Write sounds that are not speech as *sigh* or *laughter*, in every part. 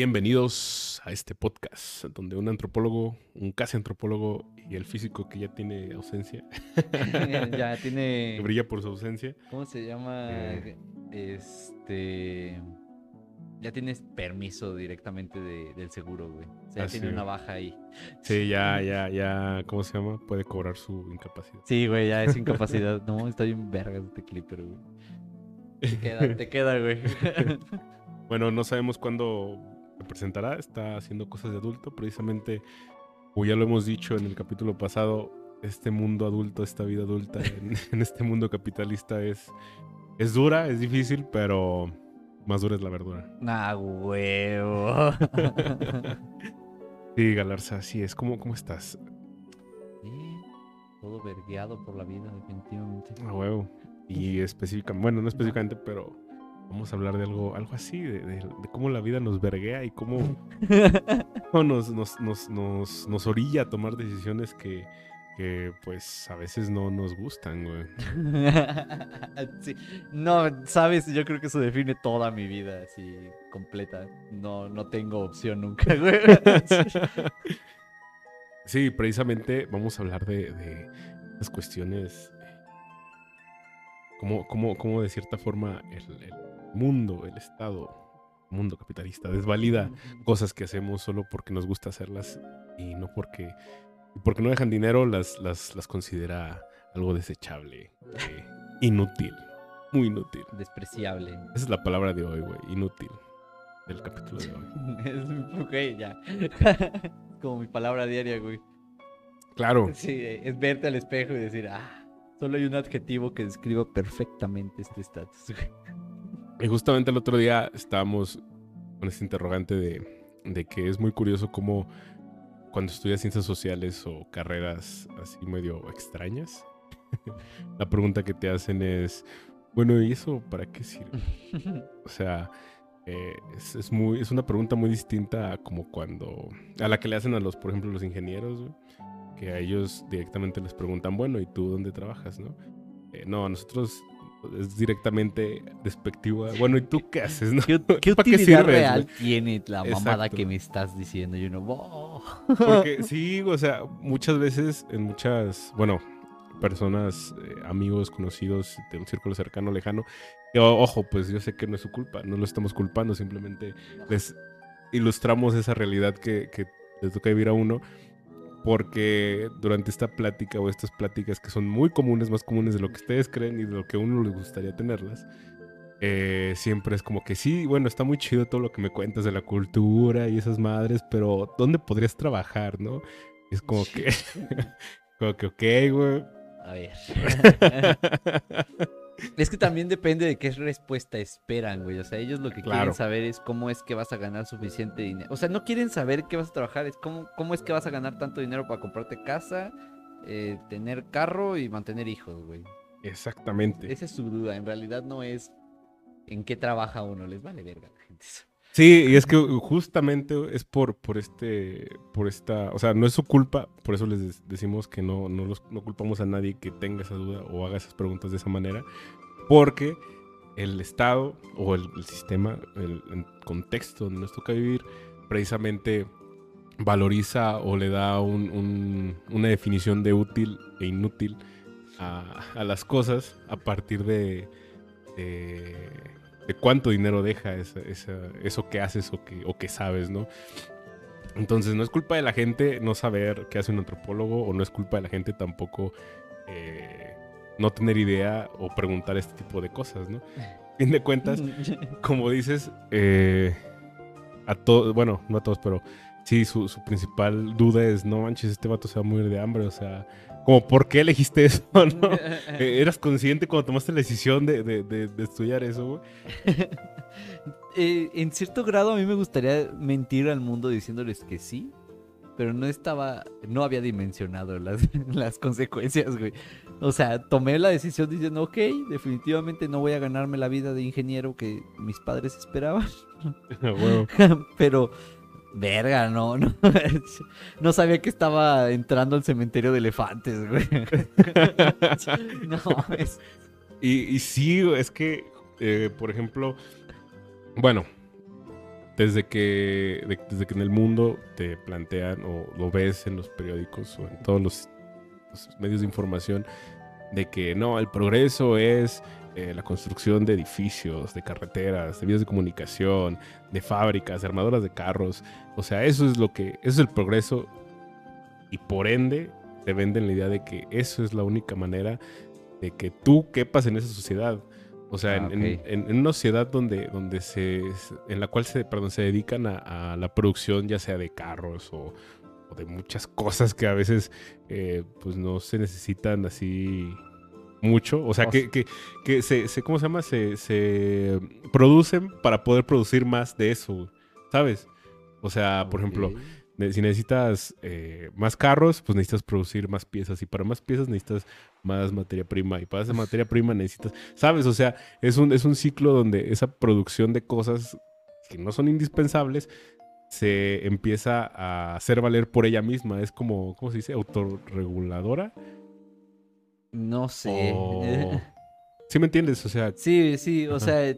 Bienvenidos a este podcast donde un antropólogo, un casi antropólogo y el físico que ya tiene ausencia, *laughs* ya que tiene. brilla por su ausencia, ¿Cómo se llama? Eh. Este. Ya tienes permiso directamente de- del seguro, güey. O sea, Ah, ya tiene una baja ahí. sí, ya, ya, ya, ¿cómo se llama? Puede cobrar su incapacidad. Sí, güey, ya es incapacidad. no, está bien verga este clipper, güey. Te queda, te queda, güey. *laughs* Bueno, no sabemos cuándo se presentará, está haciendo cosas de adulto, precisamente, como ya lo hemos dicho en el capítulo pasado, este mundo adulto, esta vida adulta, en, *laughs* en este mundo capitalista es, es dura, es difícil, pero más dura es la verdura. nah, huevo. *laughs* Sí, Galarza, así es. ¿Cómo, cómo estás? Sí, todo vergueado por la vida, definitivamente. A huevo. Y específicamente, bueno, no específicamente, pero vamos a hablar de algo, algo así, de, de- de cómo la vida nos verguea y cómo, *laughs* cómo nos, nos, nos, nos, nos orilla a tomar decisiones que, que, pues, a veces no nos gustan, güey. *laughs* Sí. No, sabes, yo creo que eso define toda mi vida, así, completa. No, no tengo opción nunca, *laughs* güey. Sí, precisamente vamos a hablar de, de las cuestiones, como, como, como de cierta forma el, el mundo, el Estado, mundo capitalista, desvalida cosas que hacemos solo porque nos gusta hacerlas y no porque, porque no dejan dinero, las, las, las considera algo desechable, eh, *laughs* inútil, muy inútil. Despreciable. Esa es la palabra de hoy, güey, inútil, del capítulo de hoy. *laughs* Es, güey, ya. *laughs* Como mi palabra diaria, güey. Claro, Sí, es verte al espejo y decir, ah, solo hay un adjetivo que describa perfectamente este estatus. y justamente el otro día estábamos con este interrogante de, de que es muy curioso cómo cuando estudias ciencias sociales o carreras así medio extrañas, *laughs* la pregunta que te hacen es, bueno, ¿y eso para qué sirve? *laughs* O sea, eh, es, es muy, es una pregunta muy distinta a como cuando, a la que le hacen a los, por ejemplo, los ingenieros, güey, que a ellos directamente les preguntan, bueno, ¿y tú dónde trabajas, no? Eh, no, a nosotros es directamente despectiva. Bueno, ¿y tú qué haces, no? ¿Qué, qué *laughs* ¿Para qué utilidad sirves, real tiene la mamada Exacto. que me estás diciendo? Y uno, "Wow". Porque *laughs* sí, o sea, muchas veces en muchas, bueno, personas, eh, amigos, conocidos de un círculo cercano, lejano, que, ojo, pues yo sé que no es su culpa, no lo estamos culpando, simplemente les ilustramos esa realidad que, que le toca vivir a uno, porque durante esta plática o estas pláticas que son muy comunes, más comunes de lo que ustedes creen y de lo que a uno les gustaría tenerlas, eh, siempre es como que sí, bueno, está muy chido todo lo que me cuentas de la cultura y esas madres, pero ¿dónde podrías trabajar, no? Es como que, *laughs* *laughs* como que, ok, güey. A ver. *laughs* Es que también depende de qué respuesta esperan, güey. O sea, ellos lo que Claro. quieren saber es cómo es que vas a ganar suficiente dinero. O sea, no quieren saber qué vas a trabajar, es cómo, cómo es que vas a ganar tanto dinero para comprarte casa, eh, tener carro y mantener hijos, güey. Exactamente. Esa es su duda. En realidad no es en qué trabaja uno. Les vale verga a la gente. eso. Sí, y es que justamente es por, por este, por esta, o sea, no es su culpa, por eso les decimos que no, no, los, no culpamos a nadie que tenga esa duda o haga esas preguntas de esa manera, porque el Estado o el, sistema, el, contexto donde nos toca vivir, precisamente valoriza o le da un- un- una definición de útil e inútil a, las cosas a partir de, de cuánto dinero deja esa- esa- eso que haces o que, o que sabes, ¿no? Entonces no es culpa de la gente no saber qué hace un antropólogo o no es culpa de la gente tampoco eh, no tener idea o preguntar este tipo de cosas, ¿no? A fin de cuentas, *laughs* como dices, eh, a todos, bueno, no a todos, pero sí, su, su principal duda es, no manches, este vato se va a morir de hambre, o sea, como, ¿por qué elegiste eso, *laughs* no? *laughs* Eh, ¿Eras consciente cuando tomaste la decisión de, de- de- de estudiar eso, güey? *laughs* Eh, en cierto grado a mí me gustaría mentir al mundo diciéndoles que sí, pero no estaba, no había dimensionado las, las consecuencias, güey. O sea, tomé la decisión diciendo, ok, definitivamente no voy a ganarme la vida de ingeniero que mis padres esperaban, A huevo. pero, verga, no, *laughs* no, no sabía que estaba entrando al cementerio de elefantes, güey. *laughs* No, es... Y, y sí, es que, eh, por ejemplo, bueno, desde que, de- desde que en el mundo te plantean o lo ves en los periódicos o en todos los, los medios de información de que no, el progreso es eh, la construcción de edificios, de carreteras, de vías de comunicación, de fábricas, de armadoras de carros. O sea, eso es lo que, eso es el progreso y por ende te venden la idea de que eso es la única manera de que tú quepas en esa sociedad. O sea, Ah, en, una sociedad donde, donde se, en la cual se, perdón, se dedican a, a la producción ya sea de carros o, o de muchas cosas que a veces eh, pues no se necesitan así mucho. O sea, O que, que, que se, se- ¿cómo se llama? Se, se producen para poder producir más de eso, ¿sabes? O sea, por ejemplo, si necesitas eh, más carros, pues necesitas producir más piezas. Y para más piezas necesitas más materia prima. Y para esa materia prima necesitas, ¿sabes? O sea, es un, es un ciclo donde esa producción de cosas que no son indispensables se empieza a hacer valer por ella misma. Es como, ¿cómo se dice? Autorreguladora. No sé. O- *laughs* ¿Sí me entiendes? O sea, Sí, sí, o Ajá. sea,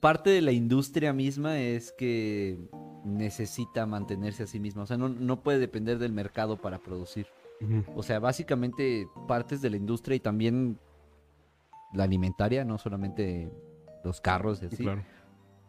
parte de la industria misma es que necesita mantenerse a sí misma. O sea, no, no puede depender del mercado para producir. O sea, básicamente partes de la industria y también la alimentaria, no solamente los carros y así, claro.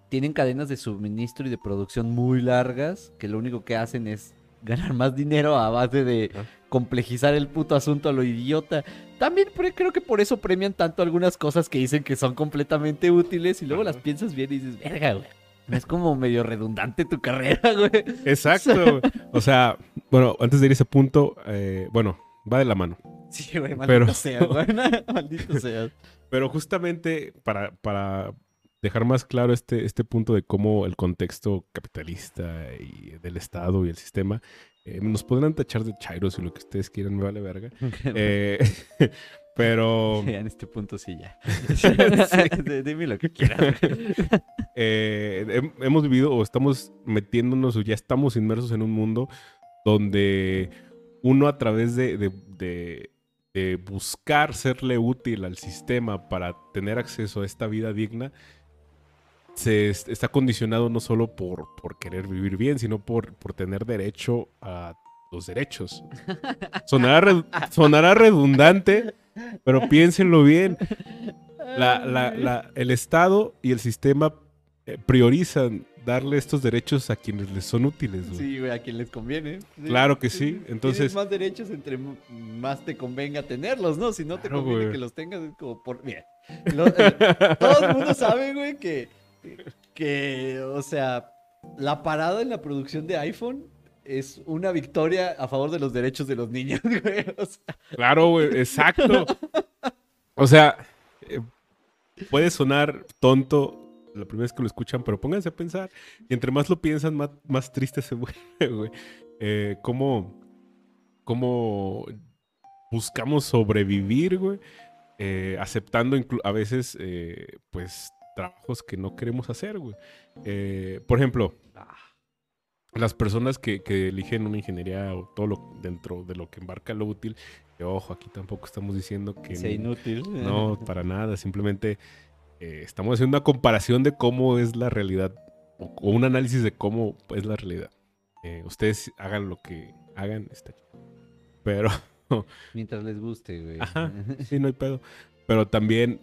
tienen cadenas de suministro y de producción muy largas que lo único que hacen es ganar más dinero a base de complejizar el puto asunto a lo idiota. También creo que por eso premian tanto algunas cosas que dicen que son completamente útiles y luego las piensas bien y dices, verga, güey. Es como medio redundante tu carrera, güey. *laughs* Exacto. o sea, bueno, antes de ir a ese punto, eh, bueno, va de la mano. Sí, güey, maldito Pero- sea, güey. *laughs* maldito sea. *laughs* Pero justamente para, para dejar más claro este, este punto de cómo el contexto capitalista y del Estado y el sistema, eh, nos podrán tachar de chairos y lo que ustedes quieran, me vale verga. *laughs* Eh, *laughs* pero *laughs* Ya en este punto sí ya. Dime lo que quieras. eh, hem- hemos vivido o estamos metiéndonos o ya estamos inmersos en un mundo donde uno a través de, de- de- de buscar serle útil al sistema para tener acceso a esta vida digna, se est- está condicionado no solo por, por querer vivir bien, sino por, por tener derecho a los derechos. Sonará, re- sonará redundante, pero piénsenlo bien. La- la- la- el Estado y el sistema eh, priorizan darle estos derechos a quienes les son útiles. güey. Sí, güey, a quien les conviene. Sí. Claro que sí. Entonces, Tienes más derechos entre más te convenga tenerlos, ¿no? Si no te conviene güey. que los tengas, es como por. Mira, lo- eh, todo el mundo sabe, güey, que. Que, o sea, la parada en la producción de iPhone es una victoria a favor de los derechos de los niños, *laughs* güey. Claro, güey, exacto. O sea, eh, puede sonar tonto la primera vez que lo escuchan, pero pónganse a pensar. Y entre más lo piensan, más, más triste se *laughs* vuelve, güey. Eh, cómo, buscamos sobrevivir, güey. eh, aceptando a veces, eh, pues, trabajos que no queremos hacer, güey. Eh, por ejemplo, las personas que, que eligen una ingeniería o todo lo dentro de lo que embarca lo útil, que ojo, aquí tampoco estamos diciendo que sea inútil. no, para nada, simplemente eh, estamos haciendo una comparación de cómo es la realidad o, o un análisis de cómo es la realidad. Eh, ustedes hagan lo que hagan, está. Pero, Mientras les guste, güey. Ajá. *laughs* sí, no hay pedo. Pero también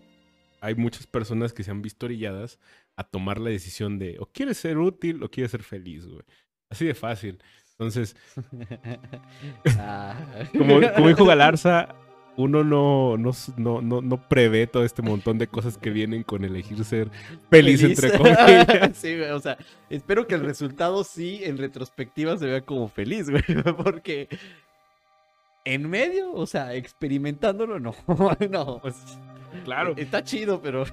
hay muchas personas que se han visto orilladas a tomar la decisión de o quieres ser útil o quieres ser feliz, güey. Así de fácil. Entonces, *laughs* Ah. *laughs* como, como dijo Galarza, uno no, no, no, no, no prevé todo este montón de cosas que vienen con elegir ser feliz, entre comillas. *laughs* sí, güey, o sea, espero que el resultado sí, en retrospectiva, se vea como feliz, güey, porque en medio, o sea, experimentándolo, no, no, pues, Claro. está chido, pero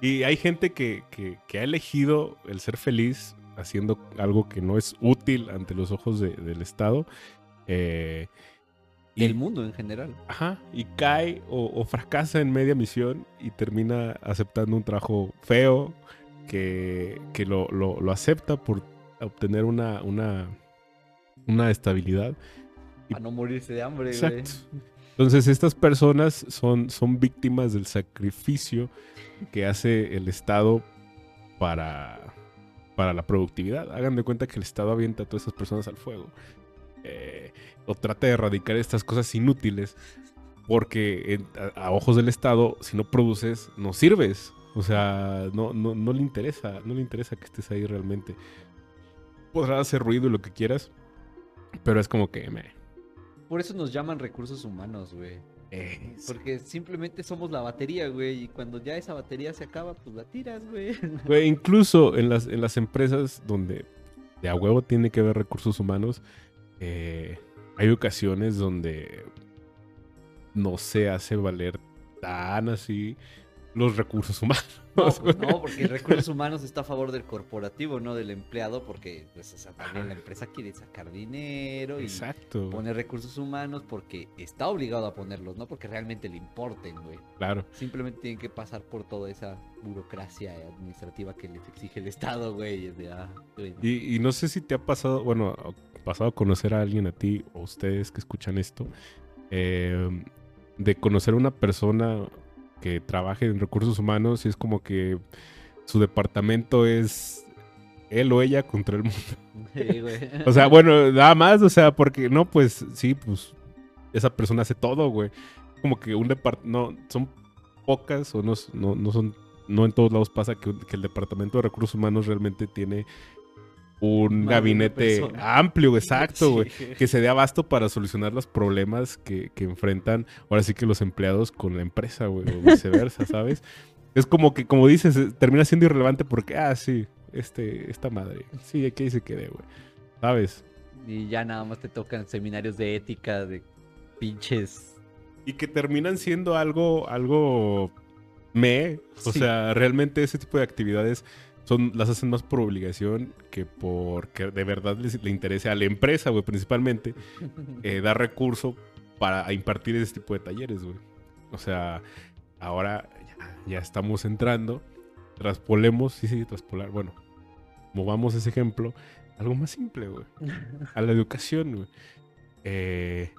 Y hay gente que, que- que ha elegido el ser feliz haciendo algo que no es útil ante los ojos de- del Estado. eh, y, el mundo en general. ajá, y cae o, o fracasa en media misión y termina aceptando un trabajo feo que, que lo, lo- lo acepta por obtener una, una, una estabilidad. Y- Para no morirse de hambre, güey. Entonces estas personas son, son víctimas del sacrificio que hace el Estado para, para la productividad. Hagan de cuenta que el Estado avienta a todas esas personas al fuego. Eh, o trata de erradicar estas cosas inútiles. Porque a ojos del Estado, si no produces, no sirves. O sea, no, no, no le interesa, no le interesa que estés ahí realmente. Podrás hacer ruido y lo que quieras, pero es como que me. Por eso nos llaman recursos humanos, güey. Porque simplemente somos la batería, güey. Y cuando ya esa batería se acaba, pues la tiras, güey. *laughs* Güey, incluso en las, en las empresas donde de a huevo tiene que haber recursos humanos, eh, hay ocasiones donde no se hace valer tan así los recursos humanos. *laughs* No, pues *laughs* no, porque recursos humanos está a favor del corporativo, no del empleado, porque pues, o sea, también la empresa quiere sacar dinero y Exacto. poner recursos humanos porque está obligado a ponerlos, no porque realmente le importen, güey. Claro. Simplemente tienen que pasar por toda esa burocracia administrativa que les exige el Estado, güey. de, ah, güey. Y, y no sé si te ha pasado, bueno, ha pasado a conocer a alguien a ti o ustedes que escuchan esto, eh, de conocer a una persona que trabaje en recursos humanos y es como que su departamento es él o ella contra el mundo. Sí, güey. *laughs* O sea, bueno, nada más, o sea, porque no, pues sí, pues esa persona hace todo, güey. Como que un departamento, no, son pocas o no, no, no son, no en todos lados pasa que, que el departamento de recursos humanos realmente tiene un gabinete amplio, exacto, güey. Sí. Que se dé abasto para solucionar los problemas que, que enfrentan ahora sí que los empleados con la empresa, güey, o viceversa, *laughs* ¿sabes? Es como que, como dices, eh, termina siendo irrelevante porque, ah, sí, este, esta madre, sí, aquí se quede, güey. ¿Sabes? Y ya nada más te tocan seminarios de ética, de pinches. Y que terminan siendo algo, algo me. O Sí. sea, realmente ese tipo de actividades son, las hacen más por obligación que porque de verdad les, le interese a la empresa, güey, principalmente, *laughs* eh, dar recurso para impartir ese tipo de talleres, güey. O sea, ahora ya, ya estamos entrando, traspolemos, sí, sí, traspolar, bueno, movamos ese ejemplo, algo más simple, güey, *laughs* a la educación, güey. Eh,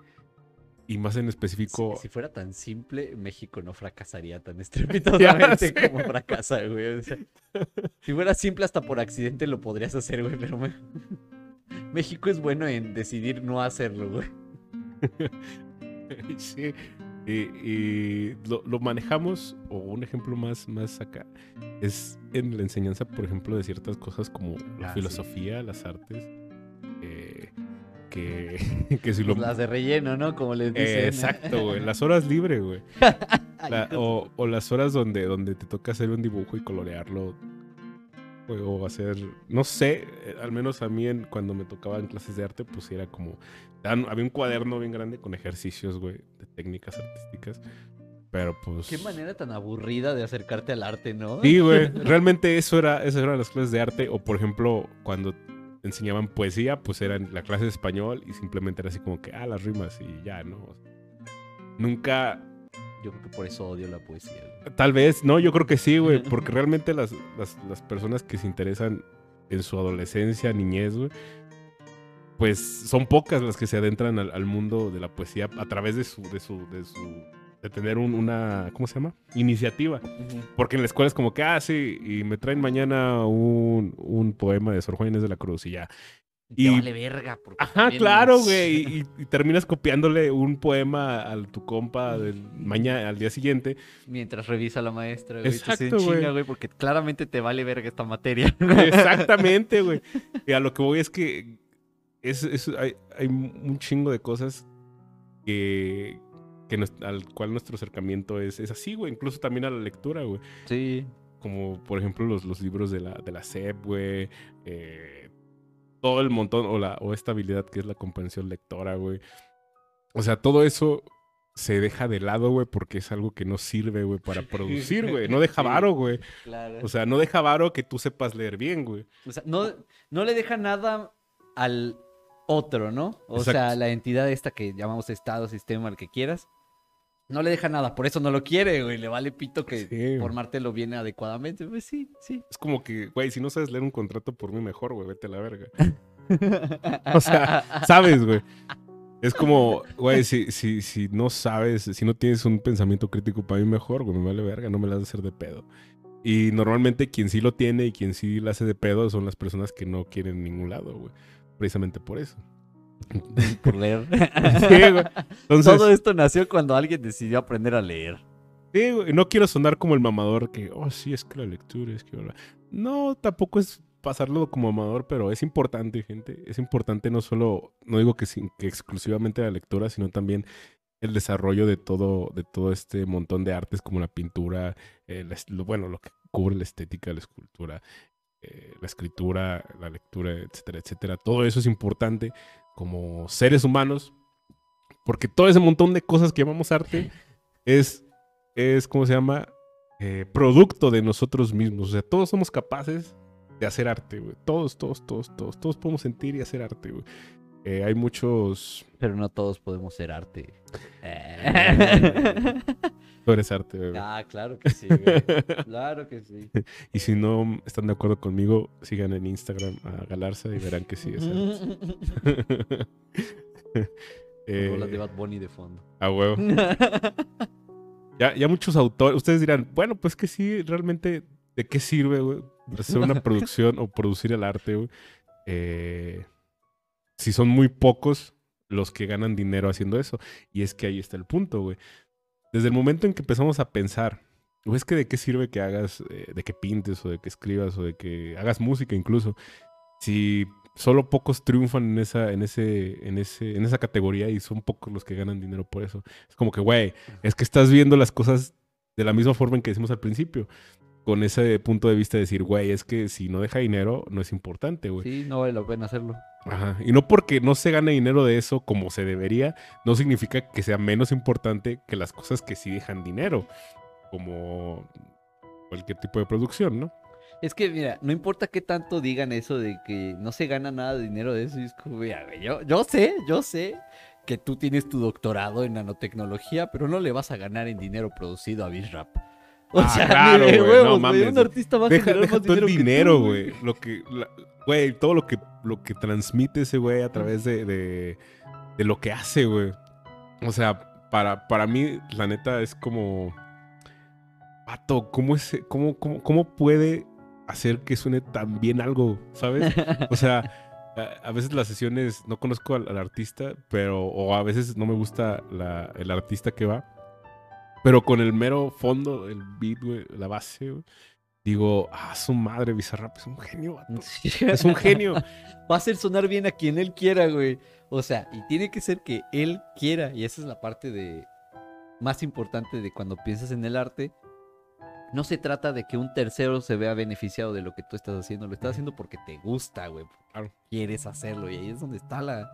y más en específico... Si, si fuera tan simple, México no fracasaría tan *laughs* estrepitosamente como fracasa, güey. o sea, si fuera simple, hasta por accidente lo podrías hacer, güey, pero me- *laughs* México es bueno en decidir no hacerlo, güey. *laughs* sí. Y, y lo, lo manejamos, o un ejemplo más, más acá, es en la enseñanza, por ejemplo, de ciertas cosas como la Ah, sí. filosofía, las artes, que, *laughs* que si lo... Las de relleno, ¿no? Como les dicen. Eh, exacto, güey. Las horas libres, güey. *laughs* La- o, o las horas donde, donde te toca hacer un dibujo y colorearlo. güey, O hacer, no sé, eh, al menos a mí en- cuando me tocaba en clases de arte, pues era como, dan- había un cuaderno bien grande con ejercicios, güey, de técnicas artísticas. Pero pues... Qué manera tan aburrida de acercarte al arte, ¿no? Sí, güey. *laughs* Realmente eso era, eso eran las clases de arte. O por ejemplo, cuando enseñaban poesía, pues era en la clase de español y simplemente era así como que, ah, las rimas y ya, ¿no? Nunca, Yo creo que por eso odio la poesía. güey. tal vez, no, yo creo que sí, güey, *laughs* porque realmente las, las, las personas que se interesan en su adolescencia, niñez, güey, pues son pocas las que se adentran al, al mundo de la poesía a través de su, de su, de su, de tener un- una, ¿cómo se llama? Iniciativa. Porque en la escuela es como que, ah, sí, y me traen mañana un, un poema de Sor Juana Inés de la Cruz y ya. Y te vale verga. Porque Ajá, claro, güey. *laughs* Y, terminas copiándole un poema a tu compa del mañana, al día siguiente. Mientras revisa la maestra, güey. Exacto, güey, porque claramente te vale verga esta materia. Exactamente, güey. *laughs* Y a lo que voy es que es, es- hay, hay un chingo de cosas que, que nos- al cual nuestro acercamiento es, es así, güey. Incluso también a la lectura, güey. Sí. como por ejemplo los, los libros de la, de la SEP, güey. eh, todo el montón, o, la, o esta habilidad que es la comprensión lectora, güey. O sea, todo eso se deja de lado, güey, porque es algo que no sirve, güey, para producir, güey. No deja *laughs* varo, güey. Claro. O sea, no deja varo que tú sepas leer bien, güey. O sea, no, no le deja nada al otro, ¿no? O Exacto. sea, la entidad esta que llamamos Estado, sistema, el que quieras. No le deja nada, por eso no lo quiere, güey. Le vale pito que Sí. formártelo bien adecuadamente. Pues sí, sí. Es como que, güey, si no sabes leer un contrato por mí mejor, güey, vete a la verga. *laughs* O sea, ¿sabes, güey? Es como, güey, si, si, si no sabes, si no tienes un pensamiento crítico para mí mejor, güey, me vale verga, no me la vas a hacer de pedo. Y normalmente quien sí lo tiene y quien sí la hace de pedo son las personas que no quieren ningún lado, güey. Precisamente por eso. *laughs* Por leer. *laughs* Sí, güey. Entonces, Todo esto nació cuando alguien decidió aprender a leer. sí, güey, no quiero sonar como el mamador que, oh, sí, es que la lectura, es que... bla". No, tampoco es pasarlo como amador, pero es importante, gente. Es importante no solo, no digo que, sin, que exclusivamente la lectura, sino también el desarrollo de todo, de todo este montón de artes como la pintura, eh, la bueno, lo que cubre la estética, la escultura, eh, la escritura, la lectura, etcétera, etcétera. Todo eso es importante como seres humanos, porque todo ese montón de cosas que llamamos arte *laughs* es, es ¿cómo se llama? Eh, producto de nosotros mismos. O sea, todos somos capaces de hacer arte, güey. Todos, todos, todos, todos. Todos podemos sentir y hacer arte, güey. Eh, hay muchos... Pero no todos podemos ser arte. *laughs* *laughs* Tú eres arte, güey. ah, claro que sí, güey. *laughs* Claro que sí. Y si no están de acuerdo conmigo, sigan en Instagram a Galarza y verán que sí es arte. *laughs* Eh, de Bad Bunny de fondo. a huevo. *laughs* Ya, ya muchos autores, ustedes dirán, bueno, pues que sí, realmente, ¿de qué sirve, güey? Hacer una producción o producir el arte, güey. Eh, si son muy pocos los que ganan dinero haciendo eso. Y es que ahí está el punto, güey. Desde el momento en que empezamos a pensar, o es que de qué sirve que hagas, eh, de que pintes, o de que escribas, o de que hagas música incluso, si solo pocos triunfan en esa, en ese, en ese, en esa categoría y son pocos los que ganan dinero por eso. Es como que, güey, es que estás viendo las cosas de la misma forma en que decimos al principio. Con ese punto de vista de decir, güey, es que si no deja dinero, no es importante, güey. Sí, no vale la pena hacerlo. Ajá. Y no porque no se gane dinero de eso como se debería, no significa que sea menos importante que las cosas que sí dejan dinero. Como cualquier tipo de producción, ¿no? Es que, mira, no importa qué tanto digan eso de que no se gana nada de dinero de eso. es como, mira, yo, yo sé, yo sé que tú tienes tu doctorado en nanotecnología, pero no le vas a ganar en dinero producido a Bizrap. O Ah, sea, claro, ni de güey, huevos, no mames. Un artista va a Deja, generar deja más todo el dinero güey. Lo que, la- güey, todo lo que, lo que transmite ese güey a través de, de, de lo que hace, güey. O sea, para, para mí, la neta, es como... Pato, ¿cómo, es, cómo, cómo, ¿cómo puede hacer que suene tan bien algo, sabes? O sea, a, a veces las sesiones, no conozco al, al artista, pero, o a veces no me gusta la- el artista que va, pero con el mero fondo, el beat, güey, la base, güey, digo, ah, su madre, Bizarrap es un genio. *laughs* Es un genio. Va a hacer sonar bien a quien él quiera, güey. O sea, y tiene que ser que él quiera. Y esa es la parte de más importante de cuando piensas en el arte. No se trata de que un tercero se vea beneficiado de lo que tú estás haciendo. Lo estás haciendo porque te gusta, güey. Claro. Quieres hacerlo. Y ahí es donde está la,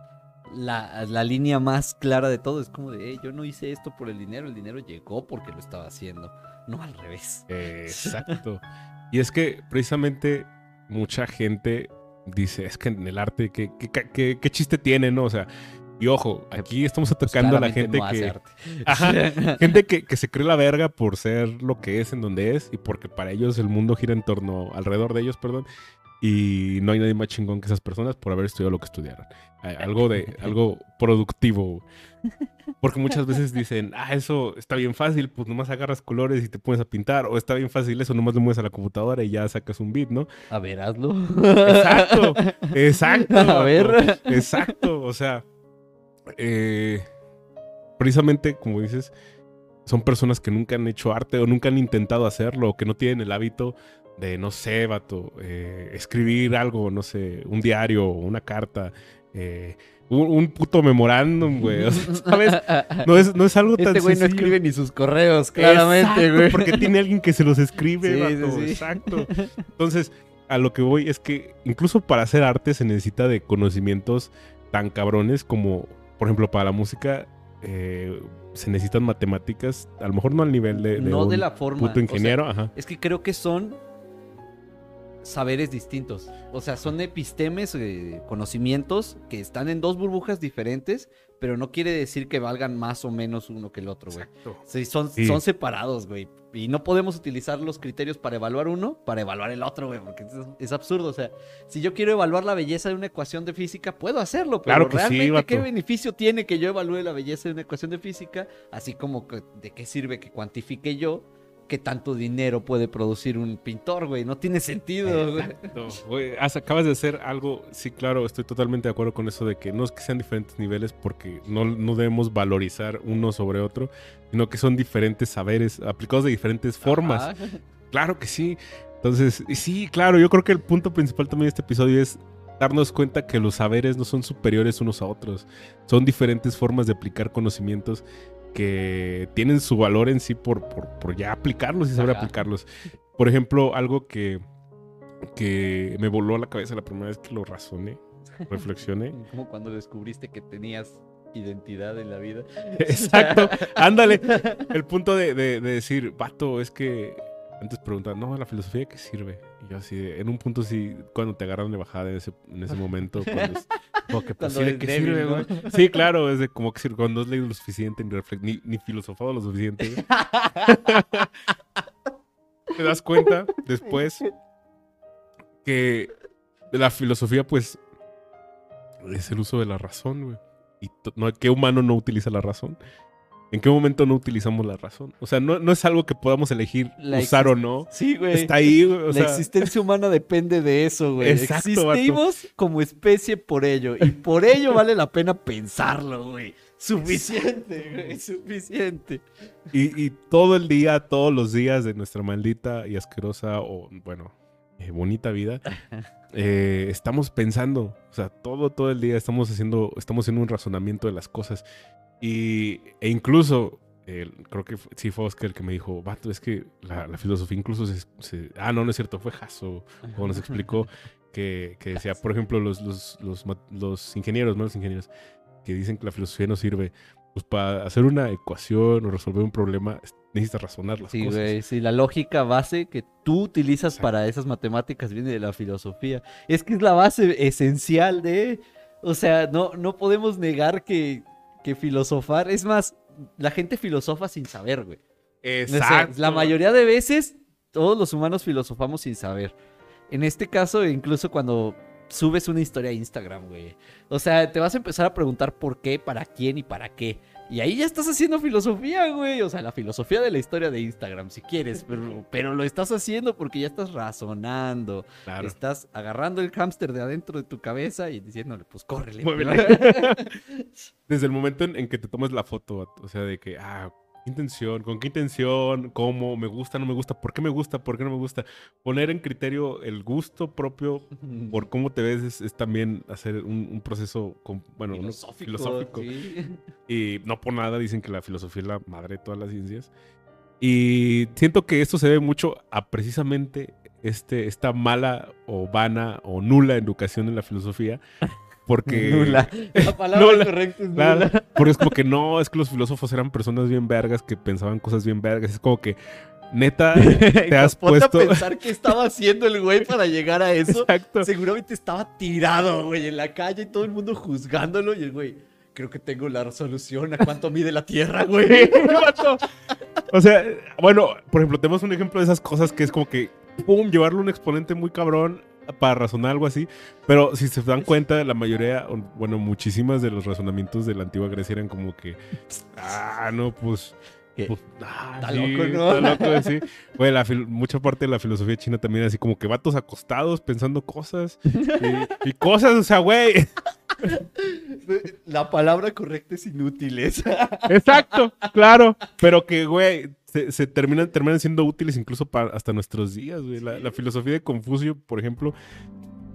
la, la línea más clara de todo. Es como de, "Ey, yo no hice esto por el dinero. El dinero llegó porque lo estaba haciendo. No al revés. Exacto. Y es que precisamente mucha gente dice, es que en el arte, ¿qué, qué, qué- qué chiste tiene, no? O sea, y ojo, aquí estamos Pues atacando a la gente no que... *laughs* Ajá. Gente que, que se cree la verga por ser lo que es en donde es y porque para ellos el mundo gira en torno, alrededor de ellos, perdón. Y no hay nadie más chingón que esas personas por haber estudiado lo que estudiaron. Algo de, *laughs* algo productivo. *laughs* Porque muchas veces dicen, ah, eso está bien fácil, pues nomás agarras colores y te pones a pintar. O está bien fácil eso, nomás lo mueves a la computadora y ya sacas un beat, ¿no? A ver, hazlo. Exacto, exacto. *laughs* A ver. Exacto, o sea, eh, precisamente como dices, son personas que nunca han hecho arte o nunca han intentado hacerlo o que no tienen el hábito de, no sé, vato, eh, escribir algo, no sé, un diario una carta, eh, un, un puto memorándum, güey. o sea, *laughs* ¿Sabes? No es, no es algo tan Este güey no escribe ni sus correos, claramente, Exacto, güey. Porque tiene alguien que se los escribe, Sí, vato, sí, sí. Exacto. Entonces, a lo que voy es que incluso para hacer arte se necesita de conocimientos tan cabrones como, por ejemplo, para la música eh, se necesitan matemáticas, a lo mejor no al nivel de, de no un de la forma. puto o sea, ingeniero, ajá. es que creo que son saberes distintos. O sea, son epistemes, eh, conocimientos que están en dos burbujas diferentes, pero no quiere decir que valgan más o menos uno que el otro, güey. Exacto. Sí, son, Sí. son separados, güey. Y no podemos utilizar los criterios para evaluar uno para evaluar el otro, güey, porque es, es absurdo. O sea, si yo quiero evaluar la belleza de una ecuación de física, puedo hacerlo, pero Claro que sí, realmente, ¿qué beneficio tiene que yo evalúe la belleza de una ecuación de física? Así como que- de qué sirve que cuantifique yo qué tanto dinero puede producir un pintor, güey. No tiene sentido, güey. Acabas de hacer algo, sí, claro, estoy totalmente de acuerdo con eso de que no es que sean diferentes niveles porque no, no debemos valorizar uno sobre otro, sino que son diferentes saberes aplicados de diferentes formas. Ajá. Claro que sí. Entonces, sí, claro, yo creo que el punto principal también de este episodio es darnos cuenta que los saberes no son superiores unos a otros. Son diferentes formas de aplicar conocimientos que tienen su valor en sí por, por, por ya aplicarlos y saber Ajá. aplicarlos. Por ejemplo, algo que, que me voló a la cabeza la primera vez que lo razoné, *laughs* reflexioné. Como cuando descubriste que tenías identidad en la vida. Exacto, *laughs* ándale. El punto de, de- de decir, vato, es que antes preguntan, no, la filosofía qué sirve. Y yo así, de- en un punto sí, cuando te agarran de bajada en ese, en ese momento, cuando es, *laughs* como que, pues, sí, ¿de qué débil, sirve, ¿no? güey? Sí, claro, es de como que cuando no has leído lo suficiente, ni, ni, ni filosofado lo suficiente. *laughs* te das cuenta después que la filosofía, pues, es el uso de la razón, güey. Y no, ¿qué humano no utiliza la razón? ¿En qué momento no utilizamos la razón? O sea, no, no es algo que podamos elegir La usar o no. Sí, güey. Está ahí, güey. O la sea, existencia humana depende de eso, güey. Exacto, vato. Existimos como especie por ello. Y por ello vale la pena pensarlo, güey. Suficiente, güey. Suficiente. y, y todo el día, todos los días de nuestra maldita y asquerosa o, bueno, eh, bonita vida, *laughs* eh, estamos pensando. O sea, todo, todo el día estamos haciendo, estamos haciendo un razonamiento de las cosas. Y, e incluso, eh, creo que fue- sí fue Oscar el que me dijo, vato, es que la, la filosofía incluso se, se- Ah, no, no es cierto, fue Jasso, como nos explicó, *laughs* que, que decía, por ejemplo, los, los, los, los ingenieros, ¿no? Los ingenieros, que dicen que la filosofía no sirve, pues para hacer una ecuación o resolver un problema, es- necesitas razonar las Sí, cosas. güey. Sí, la lógica base que tú utilizas Exacto. para esas matemáticas viene de la filosofía. Es que es la base esencial de. O sea, no, no podemos negar que, que filosofar. Es más, la gente filosofa sin saber, güey. O sea, Exacto. la mayoría de veces, todos los humanos filosofamos sin saber. En este caso, incluso cuando subes una historia a Instagram, güey. O sea, te vas a empezar a preguntar por qué, para quién y para qué. Y ahí ya estás haciendo filosofía, güey. O sea, la filosofía de la historia de Instagram, si quieres. Pero, *laughs* pero lo estás haciendo porque ya estás razonando. Claro. Estás agarrando el hámster de adentro de tu cabeza y diciéndole, pues córrele. Muévele. *laughs* Desde el momento en, en que te tomas la foto, o sea, de que, ah, ¿qué intención? ¿Con qué intención? ¿Cómo? ¿Me gusta? ¿No me gusta? ¿Por qué me gusta? ¿Por qué no me gusta? Poner en criterio el gusto propio por cómo te ves es, es también hacer un, un proceso, con- bueno, no- filosófico. filosófico. sí. Y no por nada dicen que la filosofía es la madre de todas las ciencias. Y siento que esto se debe mucho a precisamente este, esta mala o vana o nula educación en la filosofía. Porque, *laughs* Nula. La palabra Nula. correcta es nula. porque es como que no, es que los filósofos eran personas bien vergas que pensaban cosas bien vergas. Es como que, neta, *laughs* te has puesto. a pensar qué estaba haciendo el güey para llegar a eso. Exacto. Seguramente estaba tirado, güey, en la calle y todo el mundo juzgándolo. Y el güey, creo que tengo la resolución a cuánto mide la tierra, güey. *laughs* O sea, bueno, por ejemplo, tenemos un ejemplo de esas cosas que es como que, pum, llevarle un exponente muy cabrón para razonar algo así. Pero si se dan cuenta, la mayoría, bueno, muchísimas de los razonamientos de la antigua Grecia eran como que, ah, no, pues. Pues, ah, Está sí, loco, ¿no? Está loco, sí. Güey, la fil- mucha parte de la filosofía china también así como que vatos acostados pensando cosas. Y, y cosas, o sea, güey. La palabra correcta es inútiles. Exacto, claro. Pero que, güey, se, se terminan, terminan siendo útiles incluso para hasta nuestros días, güey. La, la filosofía de Confucio, por ejemplo,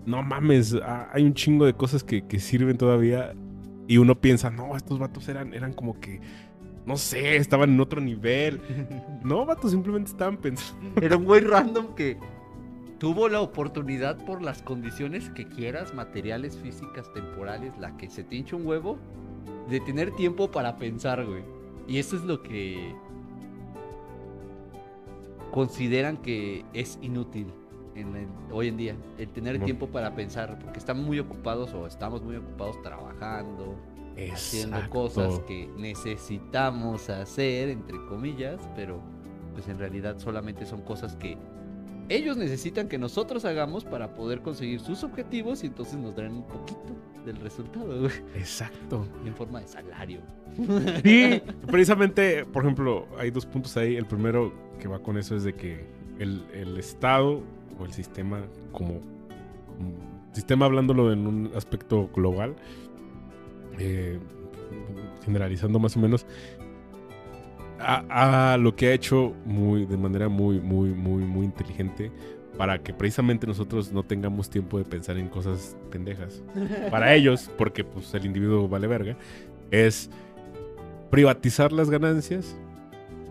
no mames, hay un chingo de cosas que, que sirven todavía. Y uno piensa, no, estos vatos eran, eran como que, no sé, estaban en otro nivel. *laughs* No, vatos, simplemente estaban pensando. *laughs* Era un güey random que tuvo la oportunidad por las condiciones que quieras, materiales, físicas, temporales, la que se te hincha un huevo, de tener tiempo para pensar, güey. Y eso es lo que consideran que es inútil en el- hoy en día, el tener Bueno. tiempo para pensar, porque están muy ocupados o estamos muy ocupados trabajando, haciendo cosas que necesitamos hacer, entre comillas, pero pues en realidad solamente son cosas que ellos necesitan que nosotros hagamos para poder conseguir sus objetivos y entonces nos darán un poquito del resultado, güey, Exacto. en forma de salario. Sí, precisamente, por ejemplo, hay dos puntos ahí. El primero que va con eso es de que el, el Estado o el sistema, como, como sistema hablándolo en un aspecto global, eh, generalizando más o menos, a, a lo que ha hecho muy, de manera muy, muy, muy, muy inteligente para que precisamente nosotros no tengamos tiempo de pensar en cosas pendejas. *laughs* Para ellos, porque pues el individuo vale verga, es privatizar las ganancias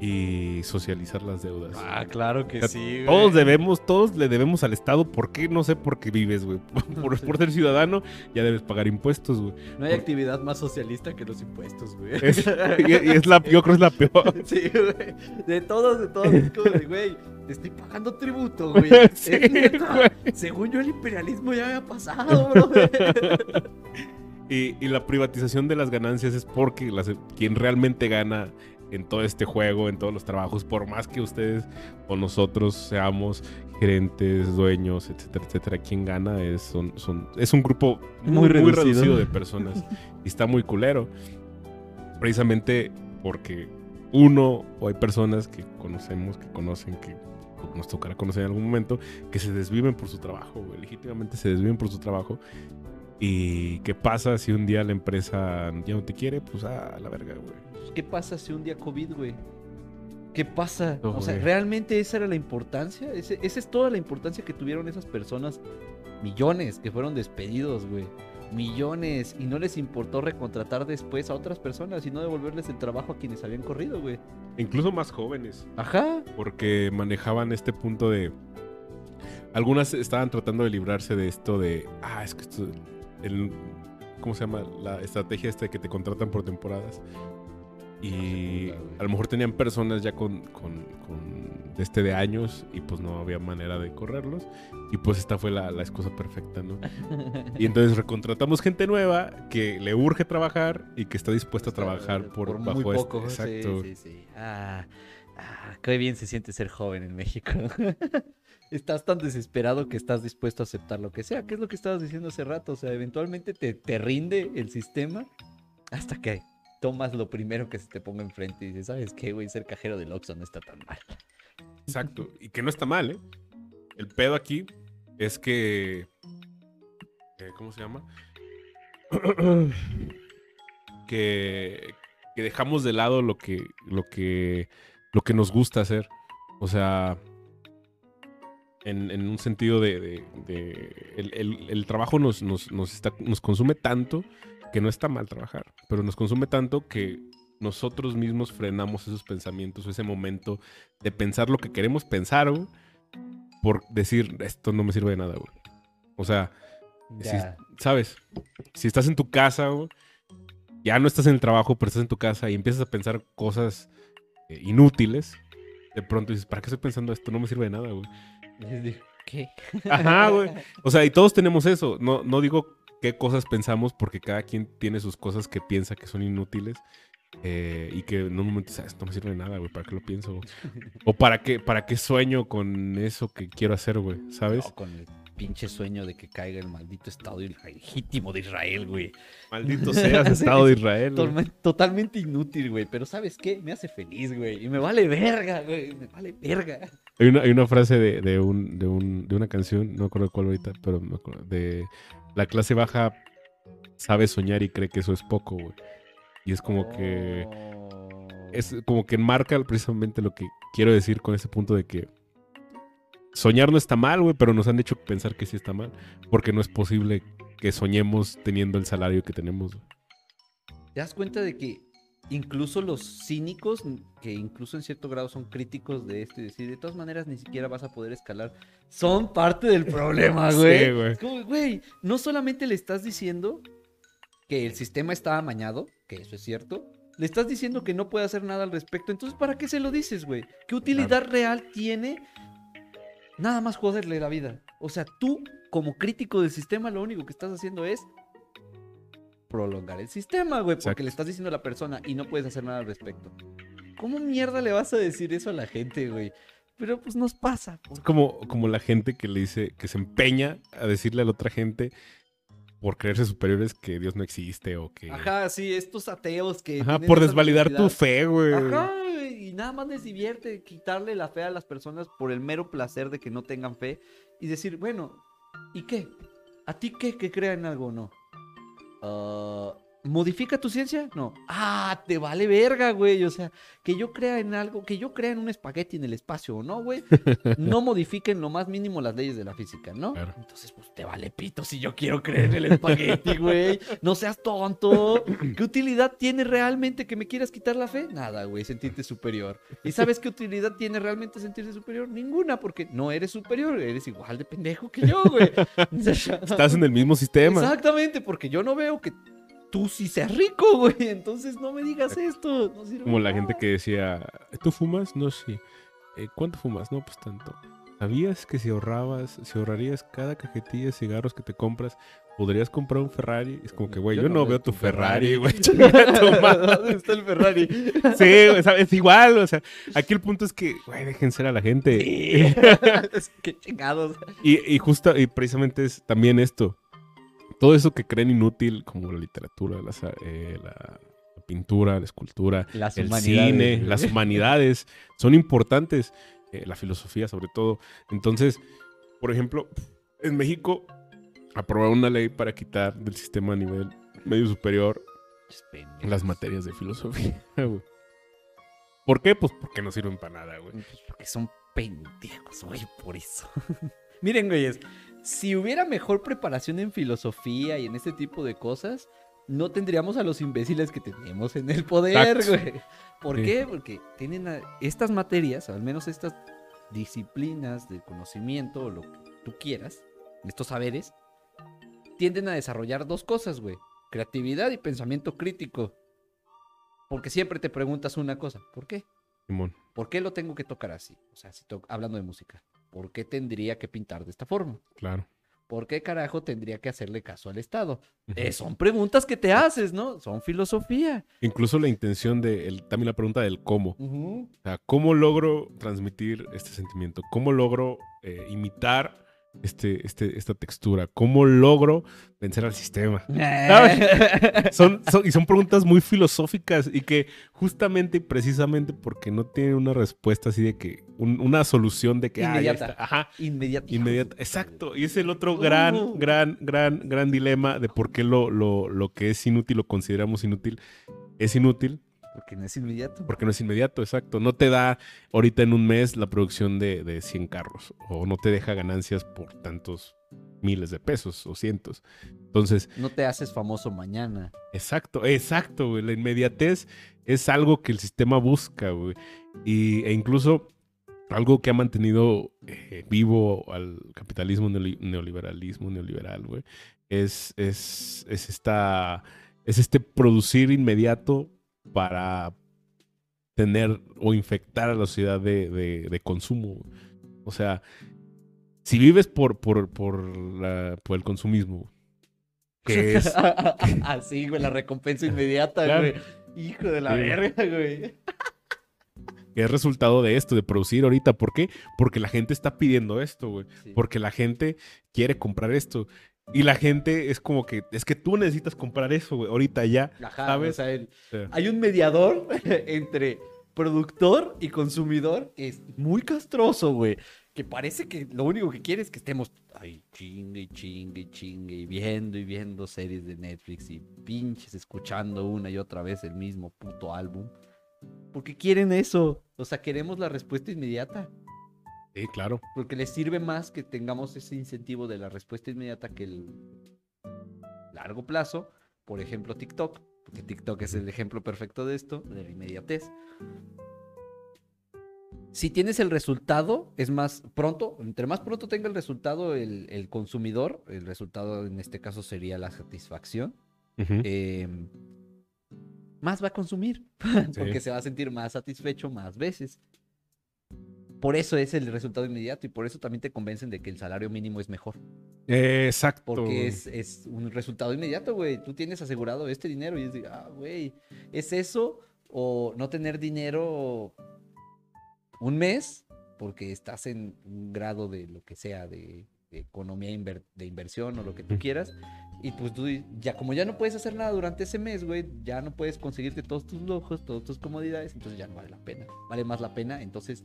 y socializar las deudas. Ah, claro que O sea, sí, güey. Todos debemos, todos le debemos al Estado. ¿Por qué? No sé por qué vives, güey. *laughs* Por, por ser ciudadano, ya debes pagar impuestos, güey. No hay actividad más socialista que los impuestos, güey. Es- y, y es la, yo creo que es la peor. *laughs* Sí, güey. De todos, de todos. Es como de, güey, te estoy pagando tributo, *laughs* güey. Sí. Según yo, el imperialismo ya había pasado, bro. *laughs* Y, y la privatización de las ganancias es porque las- quien realmente gana en todo este juego, en todos los trabajos, por más que ustedes o nosotros seamos gerentes, dueños, etcétera, etcétera, quien gana es, son, son- es un grupo muy, Muy muy reducido. reducido de personas. y está muy culero. Precisamente porque uno, o hay personas que conocemos, que conocen, que nos tocará conocer en algún momento, que se desviven por su trabajo, güey. Legítimamente se desviven por su trabajo. ¿Y qué pasa si un día la empresa ya no te quiere? Pues a la verga, güey. ¿Qué pasa si un día COVID, güey? ¿Qué pasa? No, o sea. ¿realmente esa era la importancia? Ese- esa es toda la importancia que tuvieron esas personas. Millones que fueron despedidos, güey. Millones. Y no les importó recontratar después a otras personas y no devolverles el trabajo a quienes habían corrido, güey. Incluso más jóvenes, Ajá. porque manejaban este punto de... Algunas estaban tratando de librarse de esto de... Ah, es que esto... El, ¿Cómo se llama? La estrategia esta de que te contratan por temporadas. Y a lo mejor tenían personas ya con, con, con de este de años y pues no había manera de correrlos. Y pues esta fue la, la excusa perfecta, ¿no? *laughs* Y entonces recontratamos gente nueva que le urge trabajar y que está dispuesta a trabajar por, muy bajo este- poco. sí, Exacto. Sí, sí, Ah, ah, qué bien se siente ser joven en México. *laughs* estás tan desesperado que estás dispuesto a aceptar lo que sea. ¿Qué es lo que estabas diciendo hace rato? O sea, eventualmente te, te rinde el sistema hasta que tomas lo primero que se te ponga enfrente y dices, ¿sabes qué, güey? Ser cajero del Oxxo no está tan mal. Exacto. Y que no está mal, ¿eh? El pedo aquí es que. eh, ¿Cómo se llama? *clears throat* que, que dejamos de lado lo que, lo que, lo que nos gusta hacer. O sea, en, en un sentido de, de- de- el, el- el trabajo nos, nos, nos, está, nos consume tanto que no está mal trabajar, pero nos consume tanto que nosotros mismos frenamos esos pensamientos, ese momento de pensar lo que queremos pensar, güey, por decir, esto no me sirve de nada, güey. O sea. Ya. ¿sabes? Si estás en tu casa, güey, ya no estás en el trabajo, pero estás en tu casa y empiezas a pensar cosas eh, inútiles, de pronto dices, ¿para qué estoy pensando esto? No me sirve de nada, güey. ¿Qué? Ajá, güey. O sea, y todos tenemos eso. No, no digo qué cosas pensamos porque cada quien tiene sus cosas que piensa que son inútiles. eh, y que en un momento dices, "Ah, esto no me sirve de nada, güey, ¿para qué lo pienso? *laughs* o para qué, para qué sueño con eso que quiero hacer, güey, ¿sabes? No, con el pinche sueño de que caiga el maldito Estado legítimo de Israel, güey. Maldito *laughs* seas, Estado de Israel. güey. Tolma- Totalmente inútil, güey. Pero ¿sabes qué? Me hace feliz, güey. Y me vale verga, güey. Me vale verga. Hay una, hay una frase de, de un, de, un, de una canción, no me acuerdo cuál ahorita, pero me acuerdo, de la clase baja sabe soñar y cree que eso es poco, güey. Y es como que... Oh. Es como que enmarca precisamente lo que quiero decir con ese punto de que soñar no está mal, güey, pero nos han hecho pensar que sí está mal. Porque no es posible que soñemos teniendo el salario que tenemos. güey. ¿Te das cuenta de que incluso los cínicos, que incluso en cierto grado son críticos de esto y decir, de todas maneras ni siquiera vas a poder escalar, son parte del problema, *laughs* güey? Sí, güey. Es como, güey, no solamente le estás diciendo que el sistema está amañado, que eso es cierto, le estás diciendo que no puede hacer nada al respecto, entonces ¿para qué se lo dices, güey? ¿Qué utilidad real tiene nada más joderle la vida? O sea, tú como crítico del sistema lo único que estás haciendo es prolongar el sistema, güey, porque Exacto. le estás diciendo a la persona y no puedes hacer nada al respecto. ¿Cómo mierda le vas a decir eso a la gente, güey? Pero pues nos pasa. Es como, como la gente que le dice, que se empeña a decirle a la otra gente por creerse superiores que Dios no existe o que... Ajá, sí, estos ateos que... Ajá, por desvalidar tu fe, güey. Ajá, y nada más les divierte quitarle la fe a las personas por el mero placer de que no tengan fe y decir, bueno, ¿y qué? ¿A ti qué que crea en algo o no? Ah, ¿Modifica tu ciencia? No. Ah, te vale verga, güey. O sea, que yo crea en algo, que yo crea en un espagueti en el espacio o no, güey. *laughs* No modifiquen lo más mínimo las leyes de la física, ¿no? Claro. Entonces, pues te vale pito si yo quiero creer en el espagueti, güey. No seas tonto. *clears throat* ¿Qué utilidad tiene realmente que me quieras quitar la fe? Nada, güey, sentirte superior. ¿Y sabes qué utilidad tiene realmente sentirse superior? Ninguna, porque no eres superior, eres igual de pendejo que yo, güey. *laughs* Estás en el mismo sistema. Exactamente, porque yo no veo que tú sí seas rico, *laughs* güey. Entonces no me digas esto. no sirve Como la gente que decía, ¿tú fumas? No, sí. "Eh, ¿Cuánto fumas? No, pues tanto. ¿Sabías que si ahorrabas, si ahorrarías cada cajetilla de cigarros que te compras, podrías comprar un Ferrari? Es como que, güey, yo, no veo tu Ferrari, güey. ¿Dónde está el Ferrari? *laughs* Sí, sea, es igual, o sea, aquí el punto es que, güey, dejen ser a la gente. Sí. *laughs* Es que chingados. Y, y justo, y precisamente es también esto. Todo eso que creen inútil, como la literatura, eh, la, la pintura, la escultura, Las el cine, las humanidades, son importantes. eh, la filosofía, sobre todo. Entonces, por ejemplo, en México aprobaron una ley para quitar del sistema a nivel medio superior las materias de filosofía, güey. ¿Por qué? Pues porque no sirven para nada, güey. Pues porque son pendejos, güey, por eso. *laughs* Miren, güeyes, si hubiera mejor preparación en filosofía y en este tipo de cosas, no tendríamos a los imbéciles que tenemos en el poder, Exacto. güey. ¿Por Sí. qué? Porque tienen a- estas materias, al menos estas disciplinas de conocimiento o lo que tú quieras, estos saberes, tienden a desarrollar dos cosas, güey. Creatividad y pensamiento crítico. Porque siempre te preguntas una cosa, ¿por qué? Simón. ¿Por qué lo tengo que tocar así? O sea, si hablando de música, ¿por qué tendría que pintar de esta forma? Claro. ¿Por qué carajo tendría que hacerle caso al Estado? Eh, son preguntas que te haces, ¿no? Son filosofía. Incluso la intención de, el- también la pregunta del cómo. O sea, ¿cómo logro transmitir este sentimiento? ¿Cómo logro eh, imitar este, este, esta textura? ¿Cómo logro vencer al sistema? Son, son- y son preguntas muy filosóficas y que justamente y precisamente porque no tienen una respuesta así de que, un- una solución de que... ah, ya Inmediata. está. Ajá, Inmediato. inmediata. Exacto. Y es el otro gran, No. gran, gran, gran dilema de por qué lo, lo, lo que es inútil, lo consideramos inútil, es inútil Porque no es inmediato. porque no es inmediato, exacto. No te da ahorita en un mes la producción de, de 100 carros o no te deja ganancias por tantos miles de pesos o cientos. Entonces, No te haces famoso mañana. exacto, exacto, güey. La inmediatez es algo que el sistema busca, güey. Y, e incluso algo que ha mantenido eh, vivo al capitalismo neoli- neoliberalismo neoliberal, güey, es, es, es esta es este producir inmediato para tener o infectar a la sociedad de, de- de consumo. O sea, si vives por, por, por, la- por el consumismo, que es *laughs* Así, güey, la recompensa inmediata, Claro. güey. Hijo de la Sí. verga, güey. que es resultado de esto, de producir ahorita. ¿Por qué? Porque la gente está pidiendo esto, güey. Sí. Porque la gente quiere comprar esto. Y la gente es como que, es que tú necesitas comprar eso, güey, ahorita ya. Ajá, ¿sabes? o sea, el- sea, hay un mediador *laughs* entre productor y consumidor que es muy castroso, güey. Que parece que lo único que quiere es que estemos ahí chingue chingue chingue y viendo y viendo series de Netflix y pinches escuchando una y otra vez el mismo puto álbum. Porque quieren eso. O sea, queremos la respuesta inmediata. Sí, claro. Porque les sirve más que tengamos ese incentivo de la respuesta inmediata que el largo plazo. Por ejemplo, TikTok. Porque TikTok es el ejemplo perfecto de esto, de la inmediatez. Si tienes el resultado, es más pronto, entre más pronto tenga el resultado el, el consumidor, el resultado en este caso sería la satisfacción, eh, más va a consumir, *laughs* porque se va a sentir más satisfecho más veces. Por eso es el resultado inmediato y por eso también te convencen de que el salario mínimo es mejor. Exacto. Porque es, es un resultado inmediato, güey. Tú tienes asegurado este dinero y es de, ah, güey, ¿es eso o no tener dinero un mes porque estás en un grado de lo que sea, de, de economía inver- de inversión o lo que tú quieras. Y pues tú ya como ya no puedes hacer nada durante ese mes, güey, ya no puedes conseguirte todos tus lujos, todas tus comodidades, entonces ya no vale la pena. Vale más la pena entonces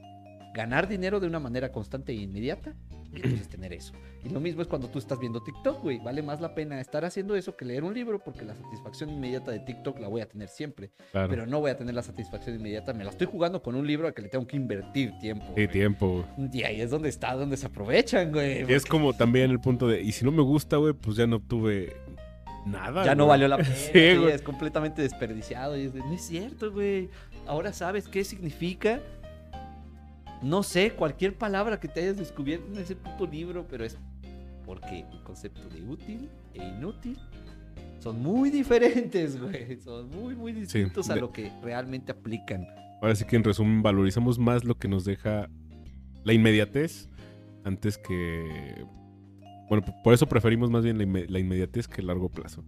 ganar dinero de una manera constante e inmediata y entonces *clears throat* tener eso. Y lo mismo es cuando tú estás viendo TikTok, güey. Vale más la pena estar haciendo eso que leer un libro porque la satisfacción inmediata de TikTok la voy a tener siempre. Claro. Pero no voy a tener la satisfacción inmediata. Me la estoy jugando con un libro al que le tengo que invertir tiempo. Sí, güey. tiempo, güey. Y ahí es donde está, donde se aprovechan, güey. Y es porque como también el punto de, y si no me gusta, güey, pues ya no obtuve nada. Ya no valió la *laughs* pena. Sí, sí, güey. es completamente desperdiciado. Y es de, no es cierto, güey. Ahora sabes qué significa. No sé, cualquier palabra que te hayas descubierto en ese puto libro, pero es porque el concepto de útil e inútil son muy *laughs* diferentes, güey. Son muy, muy distintos a de- lo que realmente aplican. Ahora sí que en resumen valorizamos más lo que nos deja la inmediatez antes que... Bueno, por eso preferimos más bien la inmediatez que el largo plazo.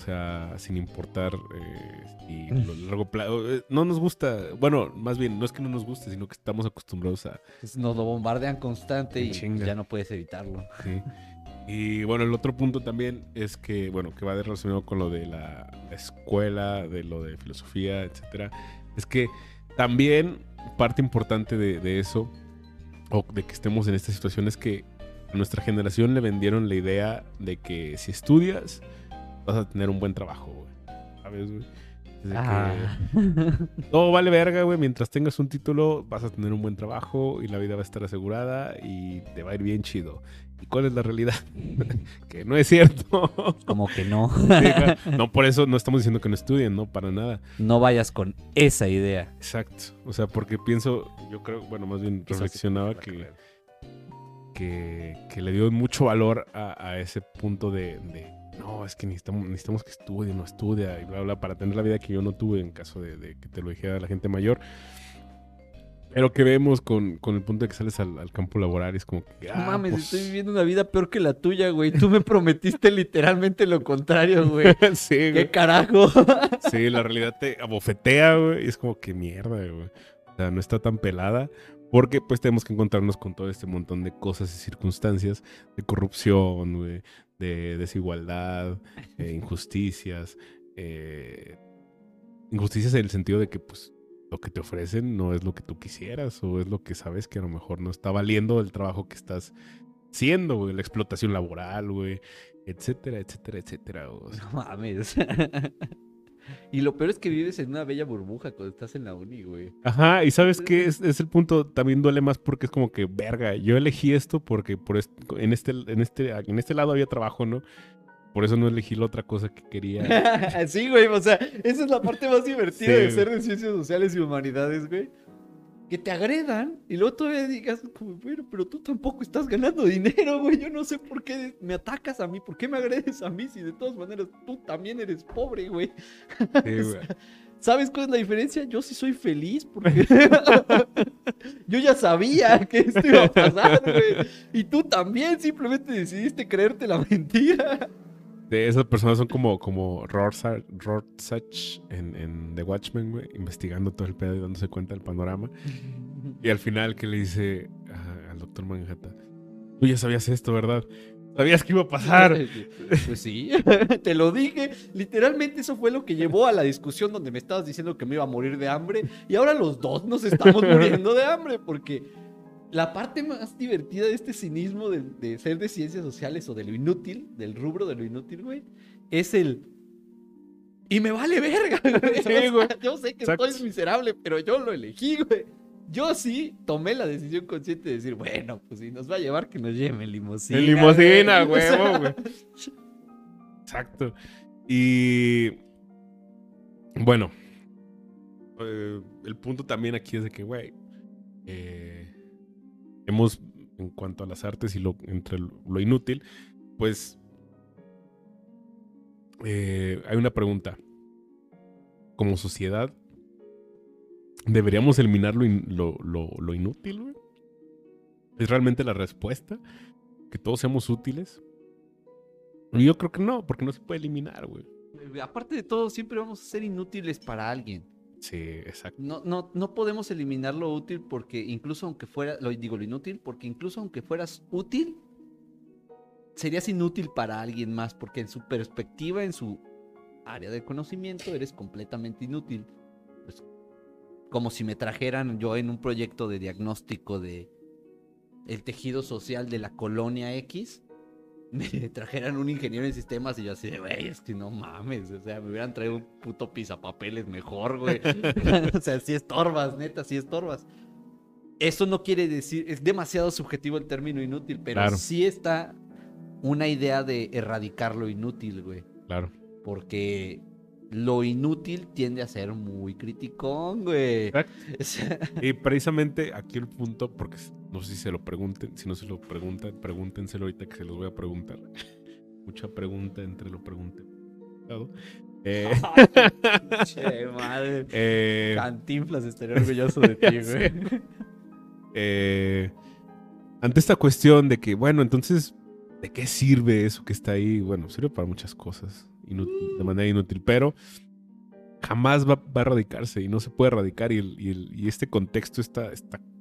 O sea, sin importar eh, si lo largo plazo... eh, no nos gusta, bueno, más bien, no es que no nos guste, sino que estamos acostumbrados a... Nos lo bombardean constante y Chinga. ya no puedes evitarlo. Sí. Y bueno, el otro punto también es que, bueno, que va de relacionado con lo de la escuela, de lo de filosofía, etcétera, es que también parte importante de, de eso, o de que estemos en esta situación, es que a nuestra generación le vendieron la idea de que si estudias, vas a tener un buen trabajo, güey. ¿Sabes, güey? Desde Ah. *laughs* que todo vale verga, güey. Mientras tengas un título, vas a tener un buen trabajo y la vida va a estar asegurada y te va a ir bien chido. ¿Y cuál es la realidad? *laughs* que no es cierto. *laughs* Como que no. Sí, claro. no, por eso no estamos diciendo que no estudien, no, para nada. No vayas con esa idea. Exacto. O sea, porque pienso, yo creo, bueno, más bien sí reflexionaba que, que, que le dio mucho valor a, a ese punto de, de, no, es que necesitamos, necesitamos que estudie, no estudia y bla, bla, para tener la vida que yo no tuve en caso de, de que te lo dijera la gente mayor. Pero que vemos con, con el punto de que sales al, al campo laboral es como que... Ah, mames, pues, estoy viviendo una vida peor que la tuya, güey. Tú me prometiste literalmente lo contrario, güey. *laughs* sí, ¿Qué güey. carajo? *laughs* Sí, la realidad te abofetea, güey. Y es como que mierda, güey. O sea, no está tan pelada. Porque pues tenemos que encontrarnos con todo este montón de cosas y circunstancias de corrupción, güey, de desigualdad, *laughs* eh, injusticias. eh, injusticias en el sentido de que pues lo que te ofrecen no es lo que tú quisieras o es lo que sabes que a lo mejor no está valiendo el trabajo que estás haciendo, güey. La explotación laboral, güey, etcétera, etcétera, etcétera. o sea, No mames. *laughs* *laughs* Y lo peor es que vives en una bella burbuja cuando estás en la uni, güey. Ajá, y sabes qué es, es el punto, también duele más porque es como que, verga, yo elegí esto porque por est- en este, en este, en este lado había trabajo, ¿no? Por eso no elegí la otra cosa que quería. *laughs* sí, güey, o sea, esa es la parte más *laughs* divertida Sí, de ser de ciencias sociales y humanidades, güey. Que te agredan y luego todavía digas, como, bueno, pero tú tampoco estás ganando dinero, güey. Yo no sé por qué me atacas a mí, por qué me agredes a mí si de todas maneras tú también eres pobre, güey. Sí, *laughs* güey. ¿Sabes cuál es la diferencia? Yo sí soy feliz porque *laughs* *laughs* yo ya sabía que esto iba a pasar, güey. Y tú también simplemente decidiste creerte la mentira. De esas personas son como, como Rorschach, Rorschach en, en The Watchmen, güey, investigando todo el pedo y dándose cuenta del panorama. *laughs* Y al final que le dice a- al doctor Manhattan, tú ya sabías esto, ¿verdad? Sabías que iba a pasar. *laughs* Pues sí, *laughs* te lo dije. Literalmente eso fue lo que llevó a la discusión donde me estabas diciendo que me iba a morir de hambre. Y ahora los dos nos estamos muriendo de hambre porque la parte más divertida de este cinismo de, de ser de ciencias sociales o de lo inútil, del rubro de lo inútil, güey, es el... Y me vale verga, güey. Sí, *laughs* O sea, güey. yo sé que Exacto. estoy miserable, pero yo lo elegí, güey. Yo sí tomé la decisión consciente de decir, bueno, pues si nos va a llevar, que nos lleve en limusina. En limosina, güey. *laughs* Huevo, güey. Exacto. Y bueno, eh, el punto también aquí es de que, güey, eh, en cuanto a las artes y lo, entre lo, inútil, pues eh, hay una pregunta. Como sociedad, ¿deberíamos eliminar lo, lo, lo- inútil? ¿Es realmente la respuesta? ¿Que todos seamos útiles? Yo creo que no, porque no se puede eliminar, güey. Aparte de todo, siempre vamos a ser inútiles para alguien. Sí, exacto. No, no, no podemos eliminar lo útil porque incluso aunque fuera, lo digo lo inútil, porque incluso aunque fueras útil, serías inútil para alguien más, porque en su perspectiva, en su área de conocimiento, eres completamente inútil. Pues, como si me trajeran yo en un proyecto de diagnóstico de el tejido social de la colonia X, me trajeran un ingeniero en sistemas y yo así de, güey, es que no mames, o sea, me hubieran traído un puto pisapapeles mejor, güey. *laughs* *laughs* o sea, si estorbas, neta, si estorbas. Eso no quiere decir, es demasiado subjetivo el término inútil, pero Claro. sí está una idea de erradicar lo inútil, güey. Claro. Porque lo inútil tiende a ser muy criticón, güey. Exacto. *laughs* O sea, Y precisamente aquí el punto, porque no sé si se lo pregunten, si no se lo preguntan, pregúntenselo ahorita que se los voy a preguntar. *laughs* Mucha pregunta entre lo pregunten. Eh, *laughs* che, *laughs* madre. eh, Cantinflas estaría orgulloso de ti, güey. eh, ante esta cuestión de que, bueno, entonces, ¿de qué sirve eso que está ahí? Bueno, sirve para muchas cosas, inútil- de manera inútil, pero jamás va, va a erradicarse y no se puede erradicar. Y, el- y el- y este contexto, esta